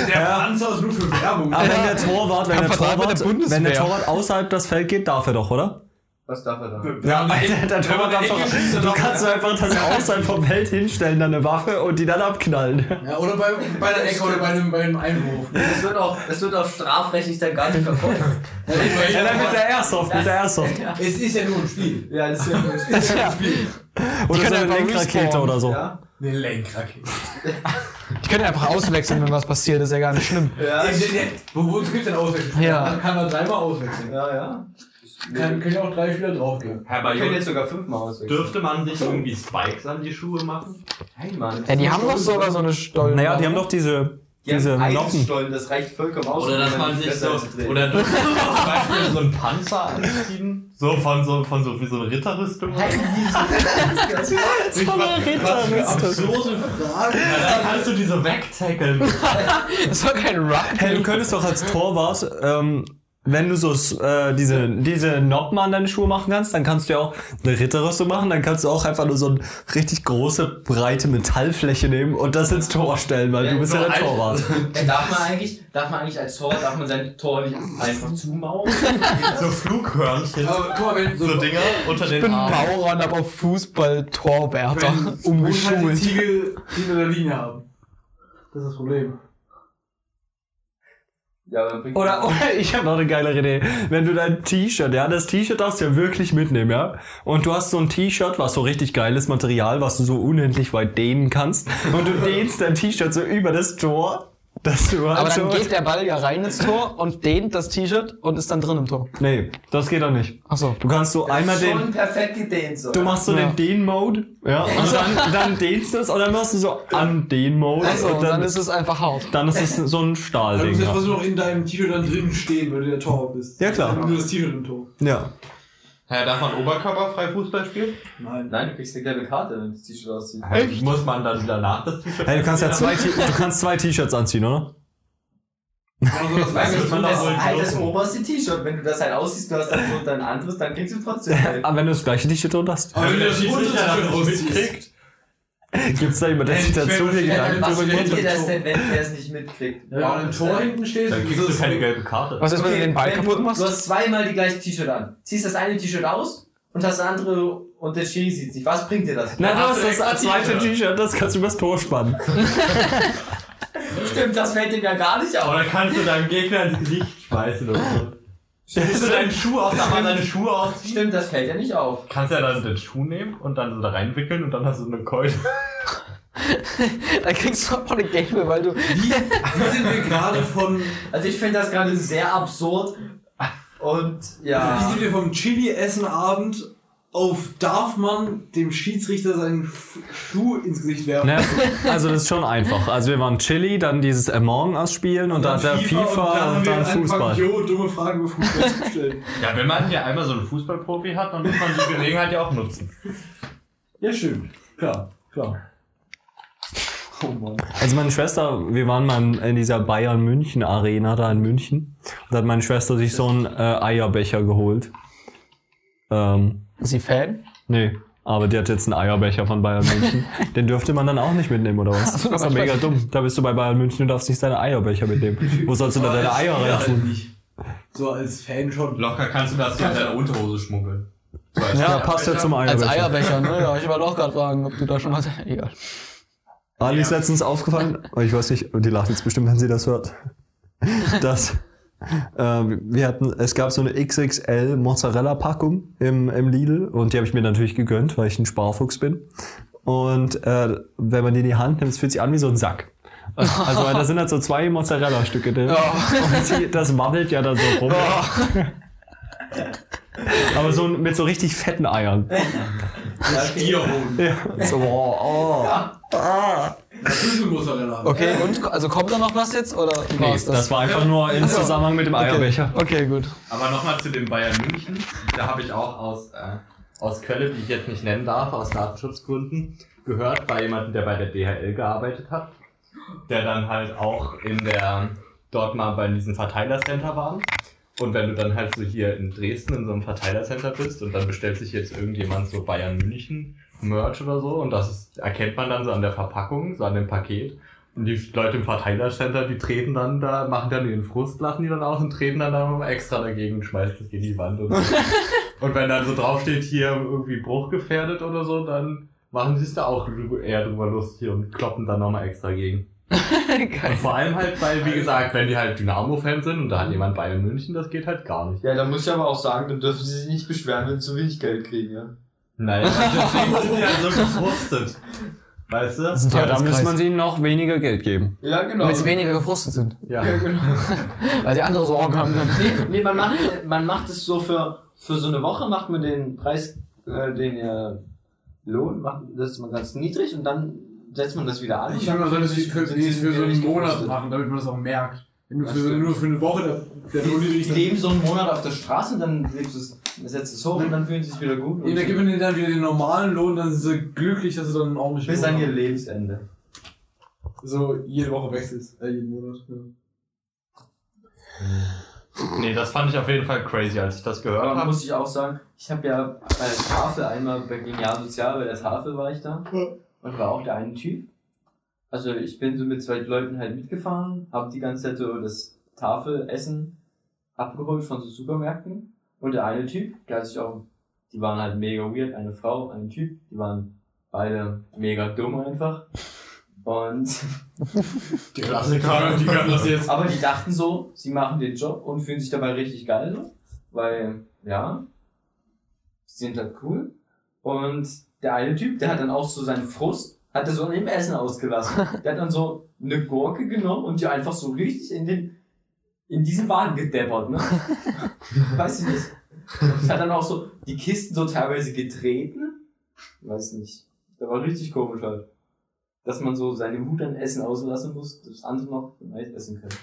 Der Panzer ist nur für Werbung. Aber wenn der Torwart, wenn der Torwart, wenn der Torwart außerhalb das Feld geht, darf er doch, oder? Was darf er da? Ja, der, der Torwart darf doch, du kannst doch einfach das außerhalb vom Feld hinstellen, dann eine Waffe und die dann abknallen. Ja, oder bei, bei der Ecke oder bei einem, bei einem Einwurf. Das wird auch, das wird auch strafrechtlich dann gar nicht verfolgt. Ja, dann mit der Airsoft, mit der Airsoft. Es ist ja nur ein Spiel. Ja, das ist ja das ist ja ein Spiel. Oder so können eine einfach Lenkrakete oder so. Ja. Eine Lenkrakete. Die können einfach auswechseln, wenn was passiert, ist ja gar nicht schlimm. Ja, Wo, wo gibt es denn Auswechseln? Ja. Man kann man dreimal auswechseln. ja. ja. Kann, können ja auch drei Spieler draufgehen. Herr können jetzt sogar fünfmal auswechseln. dürfte man sich irgendwie Spikes an die Schuhe machen? Hey, Mann. Ja, die haben doch sogar so eine Stollen. Naja, die haben doch diese, Die diese haben Noppen. Das reicht vollkommen aus. Oder dass man sich so, oder *laughs* zum Beispiel so einen Panzer anziehen? So von so, von so, wie so eine Ritterrüstung? Hey, So *laughs* eine Ritterrüstung. Absurde Frage. Ja, dann kannst du diese wegtackeln. *laughs* Das ist doch kein Rugby. Hey, du könntest doch als Torwart, ähm, wenn du so äh, diese, diese Noppen an deine Schuhe machen kannst, dann kannst du ja auch eine Ritterrüstung machen, dann kannst du auch einfach nur so eine richtig große, breite Metallfläche nehmen und das ins Tor stellen, weil Ja, du bist so ja der Torwart. *laughs* Ja, darf man eigentlich, darf man eigentlich als Tor, darf man sein Tor nicht einfach zumauern? *laughs* So Flughörnchen. Aber guck mal, wenn So Dinger unter Ich den bin Armen. Maurer und aber Fußball-Torwärter. wenn halt die Umgeschult. Ziegel hinter der Linie haben. Das ist das Problem. Ja, dann bringt Oder, oder ich habe noch eine geilere Idee. Wenn du dein T-Shirt, ja, das T-Shirt darfst du ja wirklich mitnehmen, ja. Und du hast so ein T-Shirt, was so richtig geiles Material, was du so unendlich weit dehnen kannst. Und du dehnst dein T-Shirt so über das Tor, du halt Aber so. dann geht der Ball ja rein ins Tor und dehnt das T-Shirt und ist dann drin im Tor. nee, das geht doch nicht. Achso. Du kannst so einmal den. schon perfekt gedehnt so. Du machst so Ja. den Dehn-Mode, ja, und dann, dann dehnst du es und dann machst du so an Dehn-Mode Achso, und und dann dann, ist es einfach hart. dann ist es so ein Also du Stahlding. musst jetzt Ja. noch in deinem T-Shirt dann drin stehen, weil du der Torwart bist. Ja, klar. Nur das T-Shirt im Tor. ja. Ja, darf man oberkörperfrei Fußball spielen? Nein. Nein, du kriegst eine gelbe Karte, wenn du das T-Shirt ausziehst. Echt? Muss man dann danach das T-Shirt Hey, du kannst ja anziehen? zwei, du kannst zwei T-Shirts anziehen, oder? Also *laughs* das weiß du, ich man das halt das oberste T-Shirt. Wenn du das halt ausziehst, du hast dann so dein anderes, dann kriegst du trotzdem *laughs* halt. Aber wenn du das gleiche T-Shirt drunter hast. Aber wenn du das T-Shirt nicht mitkriegt. *laughs* Gibt's da jemanden, der sich da Ich zu werd viel Gedanken Was drüber dir hat? das denn, wenn der es nicht mitkriegt? Ja, wenn du im Tor hinten stehst, Dann ist kriegst du es- keine gelbe Karte. Was ist, wenn du den Ball kaputt du, machst? Du hast zweimal die gleiche T-Shirt an. Ziehst das eine T-Shirt aus und hast das andere und der Schiri sieht nicht. Was bringt dir das? Nein, du hast das zweite T-Shirt. T-Shirt, das kannst du übers Tor spannen. *laughs* Stimmt, das fällt dem ja gar nicht auf. Oder kannst du deinem Gegner ins Gesicht schmeißen oder so. Stellst du deinen Schuh aus, darf man deine Schuhe ausziehen? Stimmt, das fällt ja nicht auf. Kannst ja dann den Schuh nehmen und dann so da reinwickeln und dann hast du eine Keule. *laughs* Dann kriegst du auch eine gelbe, weil du. Wie, wie sind wir gerade von. Also ich finde das gerade sehr absurd. Und Wie ja. sind wir vom Chili-Essen-Abend auf darf man dem Schiedsrichter seinen Schuh ins Gesicht werfen? Ne, also das ist schon einfach. Also wir waren Chili, dann dieses Among Us spielen und dann der FIFA und dann, und dann Fußball. Jo, dumme Fragen über Fußball zu stellen. Ja, wenn man hier einmal so einen Fußballprofi hat, dann muss man die Gelegenheit ja auch nutzen. Ja, stimmt. Klar, klar. Oh Mann. Also meine Schwester, wir waren mal in dieser Bayern München Arena da in München. Und da hat meine Schwester sich so einen äh, Eierbecher geholt. Ähm, Ist sie Fan? nee, aber die hat jetzt einen Eierbecher von Bayern München. *laughs* Den dürfte man dann auch nicht mitnehmen, oder was? Das ist doch mega dumm. Da bist du bei Bayern München und darfst nicht deine Eierbecher mitnehmen. Wo sollst du da deine Eier Spieler rein tun? halt nicht. So als Fan schon. Locker kannst du das so in deiner Unterhose schmuggeln. So Ja, passt ja zum Als Eierbecher. Eierbecher, ne? Ja, ich wollte auch gerade fragen, ob du da schon mal. *laughs* Egal. Ali ist letztens aufgefallen, oh, ich weiß nicht, die lacht jetzt bestimmt, wenn sie das hört, *laughs* dass wir hatten, es gab so eine XXL Mozzarella-Packung im, im Lidl und die habe ich mir natürlich gegönnt, weil ich ein Sparfuchs bin. Und äh, wenn man die in die Hand nimmt, es fühlt sich an wie so ein Sack. *laughs* Also weil da sind halt so zwei Mozzarella-Stücke drin. Und sie, das waddelt ja da so rum. Aber so mit so richtig fetten Eiern. Stierhoden. Ja. So, oh, oh. Schlüsselmozzarella. Okay, und also kommt da noch was jetzt? Oder Nee, war's das war einfach nur im Zusammenhang mit dem Eierbecher. Okay, gut. Aber nochmal zu dem Bayern München. Da habe ich auch aus, äh, aus Quelle, die ich jetzt nicht nennen darf, aus Datenschutzgründen, gehört bei jemandem, der bei der DHL gearbeitet hat. Der dann halt auch in der, dort mal bei diesem Verteilercenter war. Und wenn du dann halt so hier in Dresden in so einem Verteilercenter bist und dann bestellt sich jetzt irgendjemand so Bayern München Merch oder so und das ist, erkennt man dann so an der Verpackung, so an dem Paket. Und die Leute im Verteilercenter, die treten dann da, machen dann ihren Frust, lassen die dann aus und treten dann da nochmal extra dagegen und schmeißen das gegen die Wand. Und, so. *laughs* und wenn dann so draufsteht, hier irgendwie bruchgefährdet oder so, dann machen sie es da auch eher drüber lustig und kloppen dann nochmal extra gegen. *laughs* Und vor allem halt, weil, wie gesagt, wenn die halt Dynamo-Fans sind und da hat jemand Bayern München, das geht halt gar nicht. Ja, da muss ich aber auch sagen, dann dürfen sie sich nicht beschweren, wenn sie zu wenig Geld kriegen, ja. Naja, *laughs* deswegen sind die halt so gefrustet. Weißt du? sind Ja, da muss man ihnen noch weniger Geld geben. Ja, genau. Damit sie weniger gefrustet sind. Ja. ja, genau. *laughs* Weil sie andere Sorgen haben. Nee, nee man, macht, man macht es so für, für so eine Woche, macht man den Preis, äh, den äh, Lohn, macht, das ist man ganz niedrig und dann setzt man das wieder an. Ich finde, man sollte es für, für, sie für so einen Monat gefrustet. machen, damit man das auch merkt. Wenn du für, nur für eine Woche der, der Lohn niedrig leben so einen Monat auf der Straße und dann lebst du es, setzt es hoch und dann fühlen sie sich wieder gut. Ja, gibt man denen dann wieder den normalen Lohn, dann sind sie glücklich, dass sie dann ordentlich bis Lohn an ihr Lebensende. So jede Woche wechselt, äh, jeden Monat. Ja. Nee, das fand ich auf jeden Fall crazy, als ich das gehört habe. muss ich auch sagen, ich habe ja bei der Tafel einmal bei Genial Sozial, bei der Tafel war ich da und war auch der eine Typ. Also ich bin so mit zwei Leuten halt mitgefahren, habe die ganze Zeit so das Tafelessen abgeholt von so Supermärkten und der eine Typ, der hat sich auch, die waren halt mega weird, eine Frau, ein Typ, die waren beide mega dumm einfach. Und *laughs* Die Klassiker, die können das jetzt. aber die dachten so, sie machen den Job und fühlen sich dabei richtig geil, so. weil, ja, sie sind halt cool. Und der eine Typ, der hat dann auch so seinen Frust, hat er so an dem Essen ausgelassen. *laughs* Der hat dann so eine Gurke genommen und die einfach so richtig in den, in diesen Wagen gedeppert, ne? *laughs* Weiß ich nicht. Das hat dann auch so die Kisten so teilweise getreten. Weiß nicht. Der war richtig komisch halt. Dass man so seine Wut an Essen auslassen muss, dass andere noch nice essen können.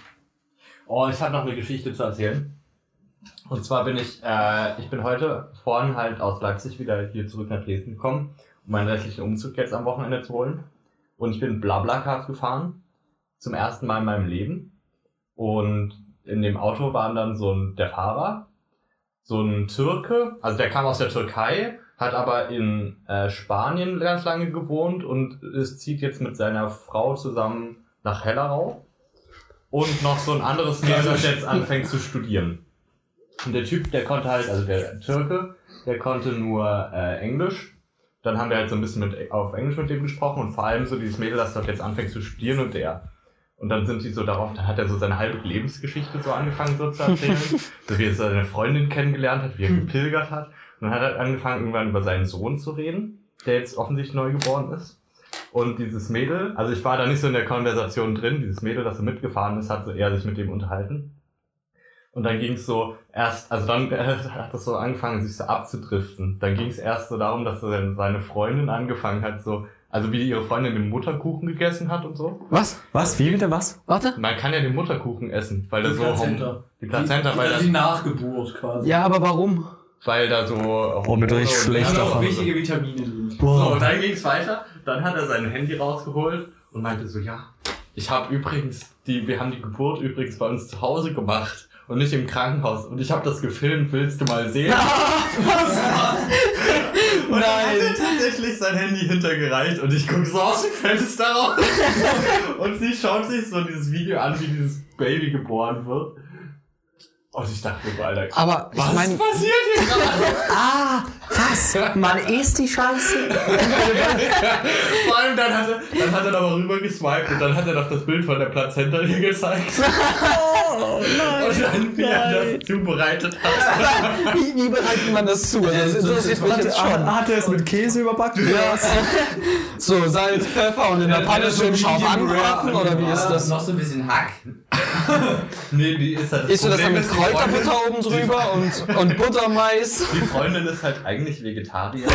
Oh, ich habe noch eine Geschichte zu erzählen. Und zwar bin ich, äh, ich bin heute vorhin halt aus Leipzig wieder hier zurück nach Dresden gekommen, um meinen restlichen Umzug jetzt am Wochenende zu holen. Und ich bin Blablacar gefahren. Zum ersten Mal in meinem Leben. Und in dem Auto waren dann so ein, der Fahrer, so ein Türke, also der kam aus der Türkei, hat aber in äh, Spanien ganz lange gewohnt und es zieht jetzt mit seiner Frau zusammen nach Hellerau. Und noch so ein anderes Mädel, das jetzt anfängt zu studieren. Und der Typ, der konnte halt, also der Türke, der konnte nur äh, Englisch. Dann haben wir halt so ein bisschen mit, auf Englisch mit dem gesprochen und vor allem so dieses Mädel, das dort jetzt anfängt zu studieren und der. Und dann sind die so darauf, dann hat er so seine halbe Lebensgeschichte so angefangen so zu erzählen. *laughs* so wie er seine Freundin kennengelernt hat, wie er gepilgert hat. Und dann hat er angefangen, irgendwann über seinen Sohn zu reden, der jetzt offensichtlich neu geboren ist. Und dieses Mädel, also ich war da nicht so in der Konversation drin, dieses Mädel, das so mitgefahren ist, hat so eher sich mit dem unterhalten. Und dann ging es so erst, also dann äh, hat das so angefangen, sich so abzudriften. Dann ging es erst so darum, dass dann seine Freundin angefangen hat, so, also wie ihre Freundin den Mutterkuchen gegessen hat und so. Was? Was? Wie bitte was? Warte. Man kann ja den Mutterkuchen essen, weil da Die so Plazenta. die Plazenta, die, weil, die, die Nachgeburt quasi. Ja, aber warum? weil da so Oh, nicht und- schlecht sind davon. wichtige Vitamine drin. So, und dann ging es weiter. Dann hat er sein Handy rausgeholt und meinte so, ja, ich habe übrigens, die, wir haben die Geburt übrigens bei uns zu Hause gemacht und nicht im Krankenhaus. Und ich habe das gefilmt, willst du mal sehen? *laughs* *laughs* und dann hat er tatsächlich sein Handy hintergereicht und ich gucke so aus dem Fenster raus. *laughs* und sie schaut sich so dieses Video an, wie dieses Baby geboren wird. Und ich dachte mir, Alter, Aber ich was meine, passiert hier gerade? Ah, was? Man isst die Scheiße? *laughs* Vor allem dann hat er, dann hat er da mal rüber geswiped und dann hat er doch das Bild von der Plazenta hier gezeigt. *laughs* Oh *laughs* nein. Und dann, wie er das zubereitet hat. *laughs* wie, wie bereitet man das zu? Also, das interessiert mich jetzt schon. Hat, er es mit Käse überbacken? Ja. So, Salz, Pfeffer und in der Panne schön scharf anbraten oder wie ist das? Noch so ein bisschen Hack. *laughs* Nee, die ist halt das Isst du das dann mit Kräuterbutter oben drüber und, und Buttermais? Die Freundin ist halt eigentlich Vegetarier.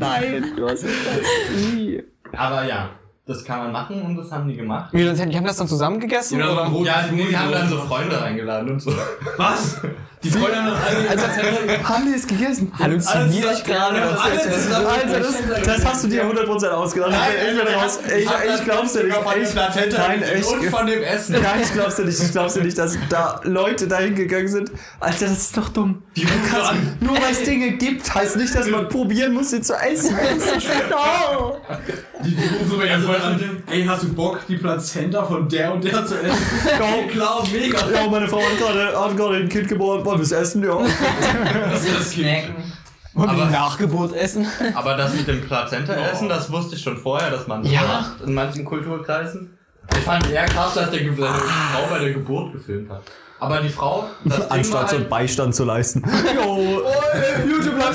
Nein, was ist das? Wie? Aber ja, das kann man machen und das haben die gemacht. Wie, die haben das dann zusammen gegessen? Ja, Oder? Ja, die, die haben dann so Freunde eingeladen und so. Was? *laughs* Die Freundin hat alle Also, Plazenta. Haben die es gegessen? Halluziniere ich gerade? zusammen- Was alles ist das? zusammen- Alter, das, das hast du dir 100% ausgedacht. Ich bin raus. Ich, ich glaub's dir nicht. Ich, nein, echt. und von dem Essen. Nein, ich glaub's dir nicht. Ich glaub's dir nicht, dass da Leute dahin gegangen sind. Alter, das ist doch dumm. So an. Nur weil es Dinge gibt, heißt nicht, dass man probieren muss, sie zu essen. *laughs* no. Die, rufen ihren Freunden an. Ey, hast du Bock, die Plazenta von der und der zu essen? Go. Klar, mega. Ja, meine Frau hat gerade ein Kind geboren. Wir es essen? Ja. *laughs* Das ist. Snacken. Wollen wir Aber- die Nachgeburt essen? Aber das mit dem Plazenta essen, das wusste ich schon vorher, dass man das Ja. macht in manchen Kulturkreisen. Ich fand eher krass, dass der Ge- seine Frau bei der Geburt gefilmt hat. Aber die Frau, *laughs* Anstatt so einen halt, Beistand zu leisten. *laughs* Jo,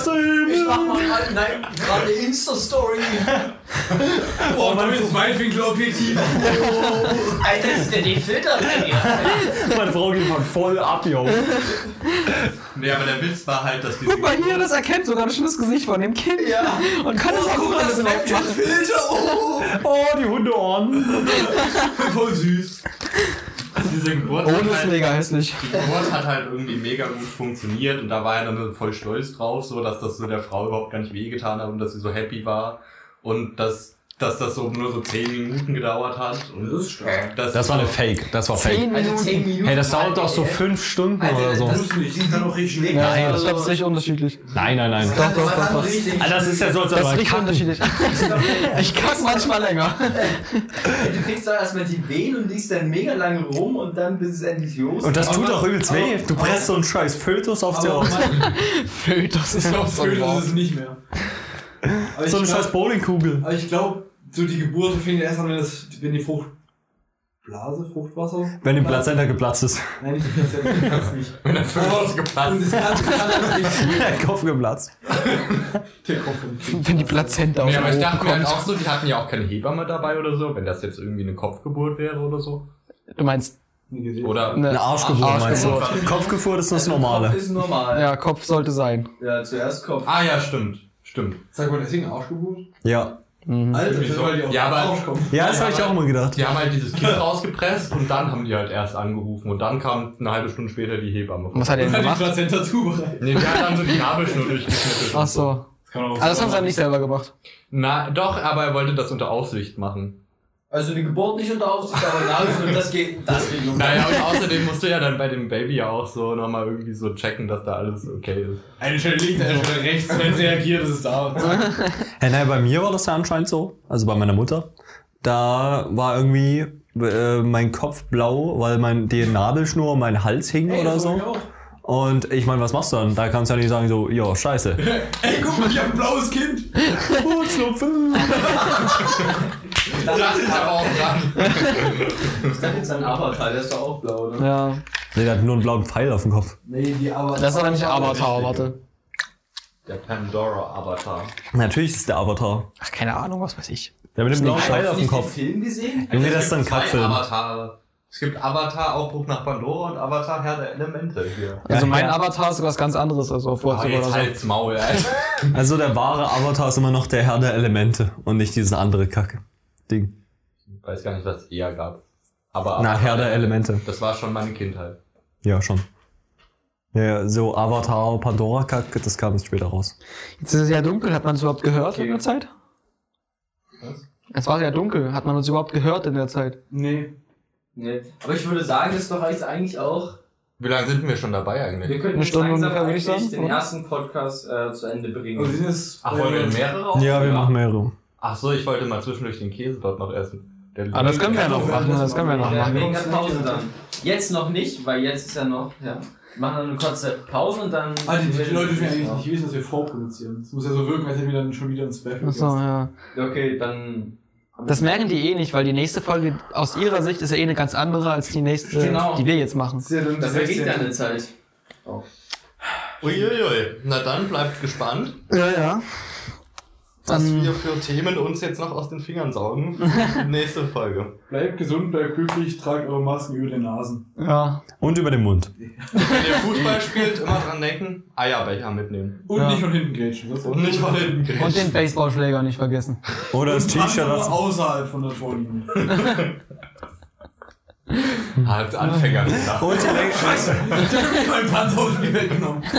YouTube Livestream. Ich mach mal halt, nein, gerade eine Insta-Story. Boah, man ist Weitwinkelobjektiv. *laughs* Alter, das ist der D-Filter hier. Meine Frau geht mal voll ab, yo. nee, aber der Witz war halt, dass die Guck mal hier, das erkennt sogar schon das Gesicht von dem Kind. Ja. Und kann das auch Guck mal, das alles ist ein machen. Filter. Oh, Oh, die Hundeohren. voll süß. Diese Geburt Ohne hat ist halt, mega hässlich. die Geburt hat halt irgendwie mega gut funktioniert und da war er dann voll stolz drauf, so dass das so der Frau überhaupt gar nicht wehgetan hat und dass sie so happy war und dass, dass das so nur so 10 Minuten gedauert hat. Und Das ist das, Das war eine Fake. Das war Zehn Fake. Also Minuten. 10 Minuten. Hey, das dauert doch so fünf Stunden oder so. Nicht. Die kann auch richtig. Ja, Nein, das ist nicht unterschiedlich. Nein, nein, nein. Doch, doch, doch, doch. Ah, Das ist ja so, als Das ist richtig unterschiedlich. *laughs* Ich kack manchmal länger. Du kriegst da erstmal die Wehen und liegst dann mega lange rum und dann bis es endlich los. Und das tut auch übelst weh. Du presst so einen scheiß Fötus auf dir aus. Fötus ist auch so Fötus ist nicht mehr. So eine scheiß Bowlingkugel. Aber ich glaube, so die Geburt fängt erst an, wenn, das, wenn die Fruchtblase, Fruchtwasser. Wenn die Plazenta geplatzt ist. Nein, nicht die Plazenta, die platzt nicht. wenn der Fötus geplatzt nicht Der Kopf geplatzt. der Kopf Kind. Wenn die Plazenta aus Ja, aber ich dachte mir halt auch so, die hatten ja auch keine Hebamme dabei oder so, wenn das jetzt irgendwie eine Kopfgeburt wäre oder so. Du meinst. Oder Eine Arschgeburt meinst du? Arschgeburt. Kopfgeburt ist das Also Kopf Normale. ist normal. Ja, Kopf sollte sein. Ja, zuerst Kopf. Ah ja, stimmt. Stimmt. Sag mal, deswegen Arschgeburt? Ja. Alter, Irgendwie das so. weil die aus Ja, aber-. Ja, das habe ich auch immer gedacht. Die haben halt dieses Kind *laughs* rausgepresst und dann haben die halt erst angerufen und dann kam eine halbe Stunde später die Hebamme. Was hat er denn die gemacht? Plazenta zubereitet. Nee, die hat dann so die Nabelschnur durchgeschnitten. Ach so. Das kann auch Ah, das haben sie dann nicht selber gemacht. Na, doch, aber er wollte das unter Aufsicht machen. Also die Geburt nicht unter Aufsicht, aber Nabelschnur, *laughs* das geht, das geht um. Naja, und außerdem musst du ja dann bei dem Baby ja auch so nochmal irgendwie so checken, dass da alles okay ist. Eine Stelle links, eine Stelle rechts. Wenn es reagiert, ist es da. *laughs* Hey, nein, bei mir war das ja anscheinend so. Also bei meiner Mutter. Da war irgendwie äh, mein Kopf blau, weil mein, die Nabelschnur um meinen Hals hing Ey, oder ich so. auch. Und ich meine, was machst du dann? Da kannst du ja nicht sagen so, ja, scheiße. *laughs* Ey, guck mal, ich hab ein blaues Kind. Oh, Schnupfen. Das Das ist aber auch dran. Ich dachte jetzt an Avatar, der ist doch auch blau, ne? Ja. Nee, der hat nur einen blauen Pfeil auf dem Kopf. Nee, die aber. Das ist aber nicht Avatar, warte. Der Pandora-Avatar. Natürlich ist es der Avatar. Ach, keine Ahnung, was weiß ich. Der mit dem blauen Pfeil auf dem Nicht den Kopf. Film gesehen? Irgendwie das ist dann ein Kackfilm. Es gibt Avatar, Aufbruch nach Pandora und Avatar, Herr der Elemente hier. Also mein ja. Avatar ist was ganz anderes als auf oder so. halt's Maul, Alter. Also der wahre Avatar ist immer noch der Herr der Elemente und nicht diese andere Kacke. Ding. Ich weiß gar nicht, was es eher gab. Aber Na, Herr der Elemente. das war schon meine Kindheit. Ja, schon. Ja, so Avatar, Pandora das kam jetzt später raus. Jetzt ist es ja dunkel, hat man es überhaupt gehört in der Zeit? Was? Es war ja dunkel, hat man uns überhaupt gehört in der Zeit? Nee. Nee. Aber ich würde sagen, das ist doch jetzt eigentlich auch. Wie lange sind wir schon dabei Wir eigentlich? könnten Eine Stunde langsam eigentlich den ersten Podcast äh, zu Ende bringen. Also wir sind. Ach, wollen wir mehrere? Ja, wir machen mehrere. Ach so, ich wollte mal zwischendurch den Käse dort noch essen. Der Ah, das können wir ja noch Ja, machen, das können wir noch Ja, machen. wegen der Pause dann. Jetzt noch nicht, weil jetzt ist ja noch, ja. Wir machen dann eine kurze Pause und dann. Ah, die, die Leute dürfen ja eigentlich nicht wissen, dass wir vorproduzieren. Es muss ja so wirken, als hätten wir dann schon wieder ein Special. Achso, ja. Okay, dann. Das merken die eh nicht, weil die nächste Folge aus ihrer Sicht ist ja eh eine ganz andere als die nächste, Genau. die wir jetzt machen. Das ja vergeht nächste- deine Zeit. Uiuiui. Na dann, bleibt gespannt, Ja, ja. Was Dann- wir für Themen uns jetzt noch aus den Fingern saugen. *laughs* Nächste Folge. Bleibt gesund, bleibt glücklich, tragt eure Masken über den Nasen. Ja. Und über den Mund. Wenn ihr Fußball spielt, immer dran denken, Eierbecher mitnehmen. Und Ja. nicht von hinten grätschen. Und nicht von hinten Und grätschen. den Baseballschläger nicht vergessen. Oder das Und T-Shirt, außerhalb von der Torlinie. *laughs* Als Anfänger. gedacht. Und die Länge- Scheiße, ich hab mein Panzer aus mir weggenommen. *laughs*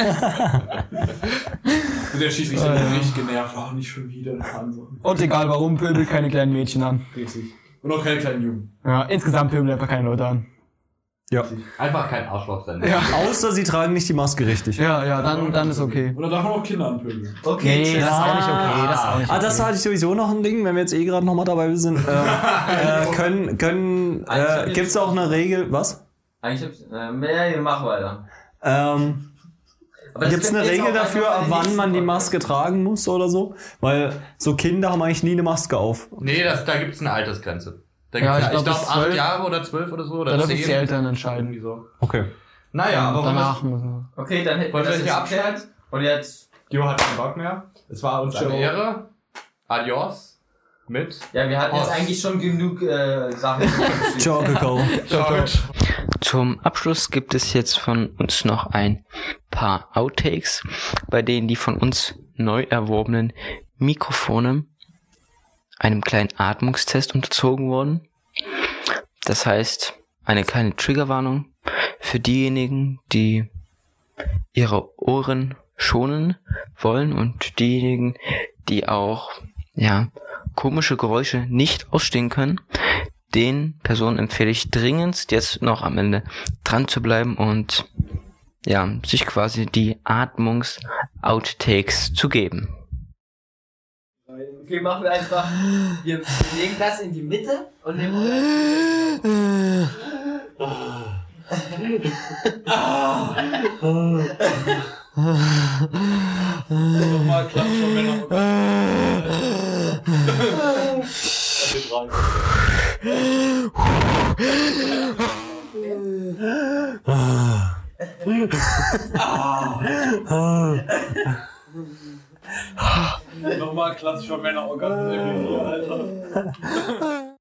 Und der Schiedsrichter Ah, ja. richtig genervt. Oh, nicht schon wieder Panzer. Und egal warum, pöbelt keine kleinen Mädchen an. Richtig. Und auch keine kleinen Jungen. Ja, insgesamt pöbeln einfach keine Leute an. Ja. Einfach kein Arschloch sein. Ja. Außer sie tragen nicht die Maske richtig. Ja, ja, dann, dann ist okay. Oder darf man auch Kinder anpöbeln? Okay, Nee, das ist auch nicht okay. Das ist auch nicht Ah, das okay. hatte ich sowieso noch ein Ding, wenn wir jetzt eh gerade nochmal dabei sind. *laughs* Äh, äh, können, können, äh, gibt's auch eine Regel, was? Eigentlich hab's, äh, nee, mach weiter. Ähm, Gibt's können eine wir Regel dafür, ab wann man die. Maske tragen muss oder so? Weil so Kinder haben eigentlich nie eine Maske auf. Nee, das, da gibt's eine Altersgrenze. Da Ja, gibt's, ich ich glaub, glaube, bis acht zwölf. Jahre oder zwölf oder so. Oder Da dürfen es die Eltern entscheiden. Irgendwie so. Okay. Naja, aber Danach müssen Okay, dann hätten wir wir das hier abschneiden. Und jetzt, Jo hat keinen Bock mehr. Es war uns eine. Ehre. Adios. Mit. ja, wir hatten jetzt Ost. eigentlich schon genug äh, Sachen. *laughs* Ciao, Kakao. *laughs* Ciao. Zum Abschluss gibt es jetzt von uns noch ein paar Outtakes, bei denen die von uns neu erworbenen Mikrofone einem kleinen Atmungstest unterzogen wurden. Das heißt, eine kleine Triggerwarnung für diejenigen, die ihre Ohren schonen wollen und diejenigen, die auch, ja, komische Geräusche nicht ausstehen können. Den Personen empfehle ich dringend, jetzt noch am Ende dran zu bleiben und ja, sich quasi die Atmungs-Outtakes zu geben. Okay, machen wir einfach. Wir legen das in die Mitte und nehmen. *laughs* *laughs* *laughs* Nochmal klatschen, wenn. *laughs* Nochmal klassischer Männerorgasmus, Alter. *laughs*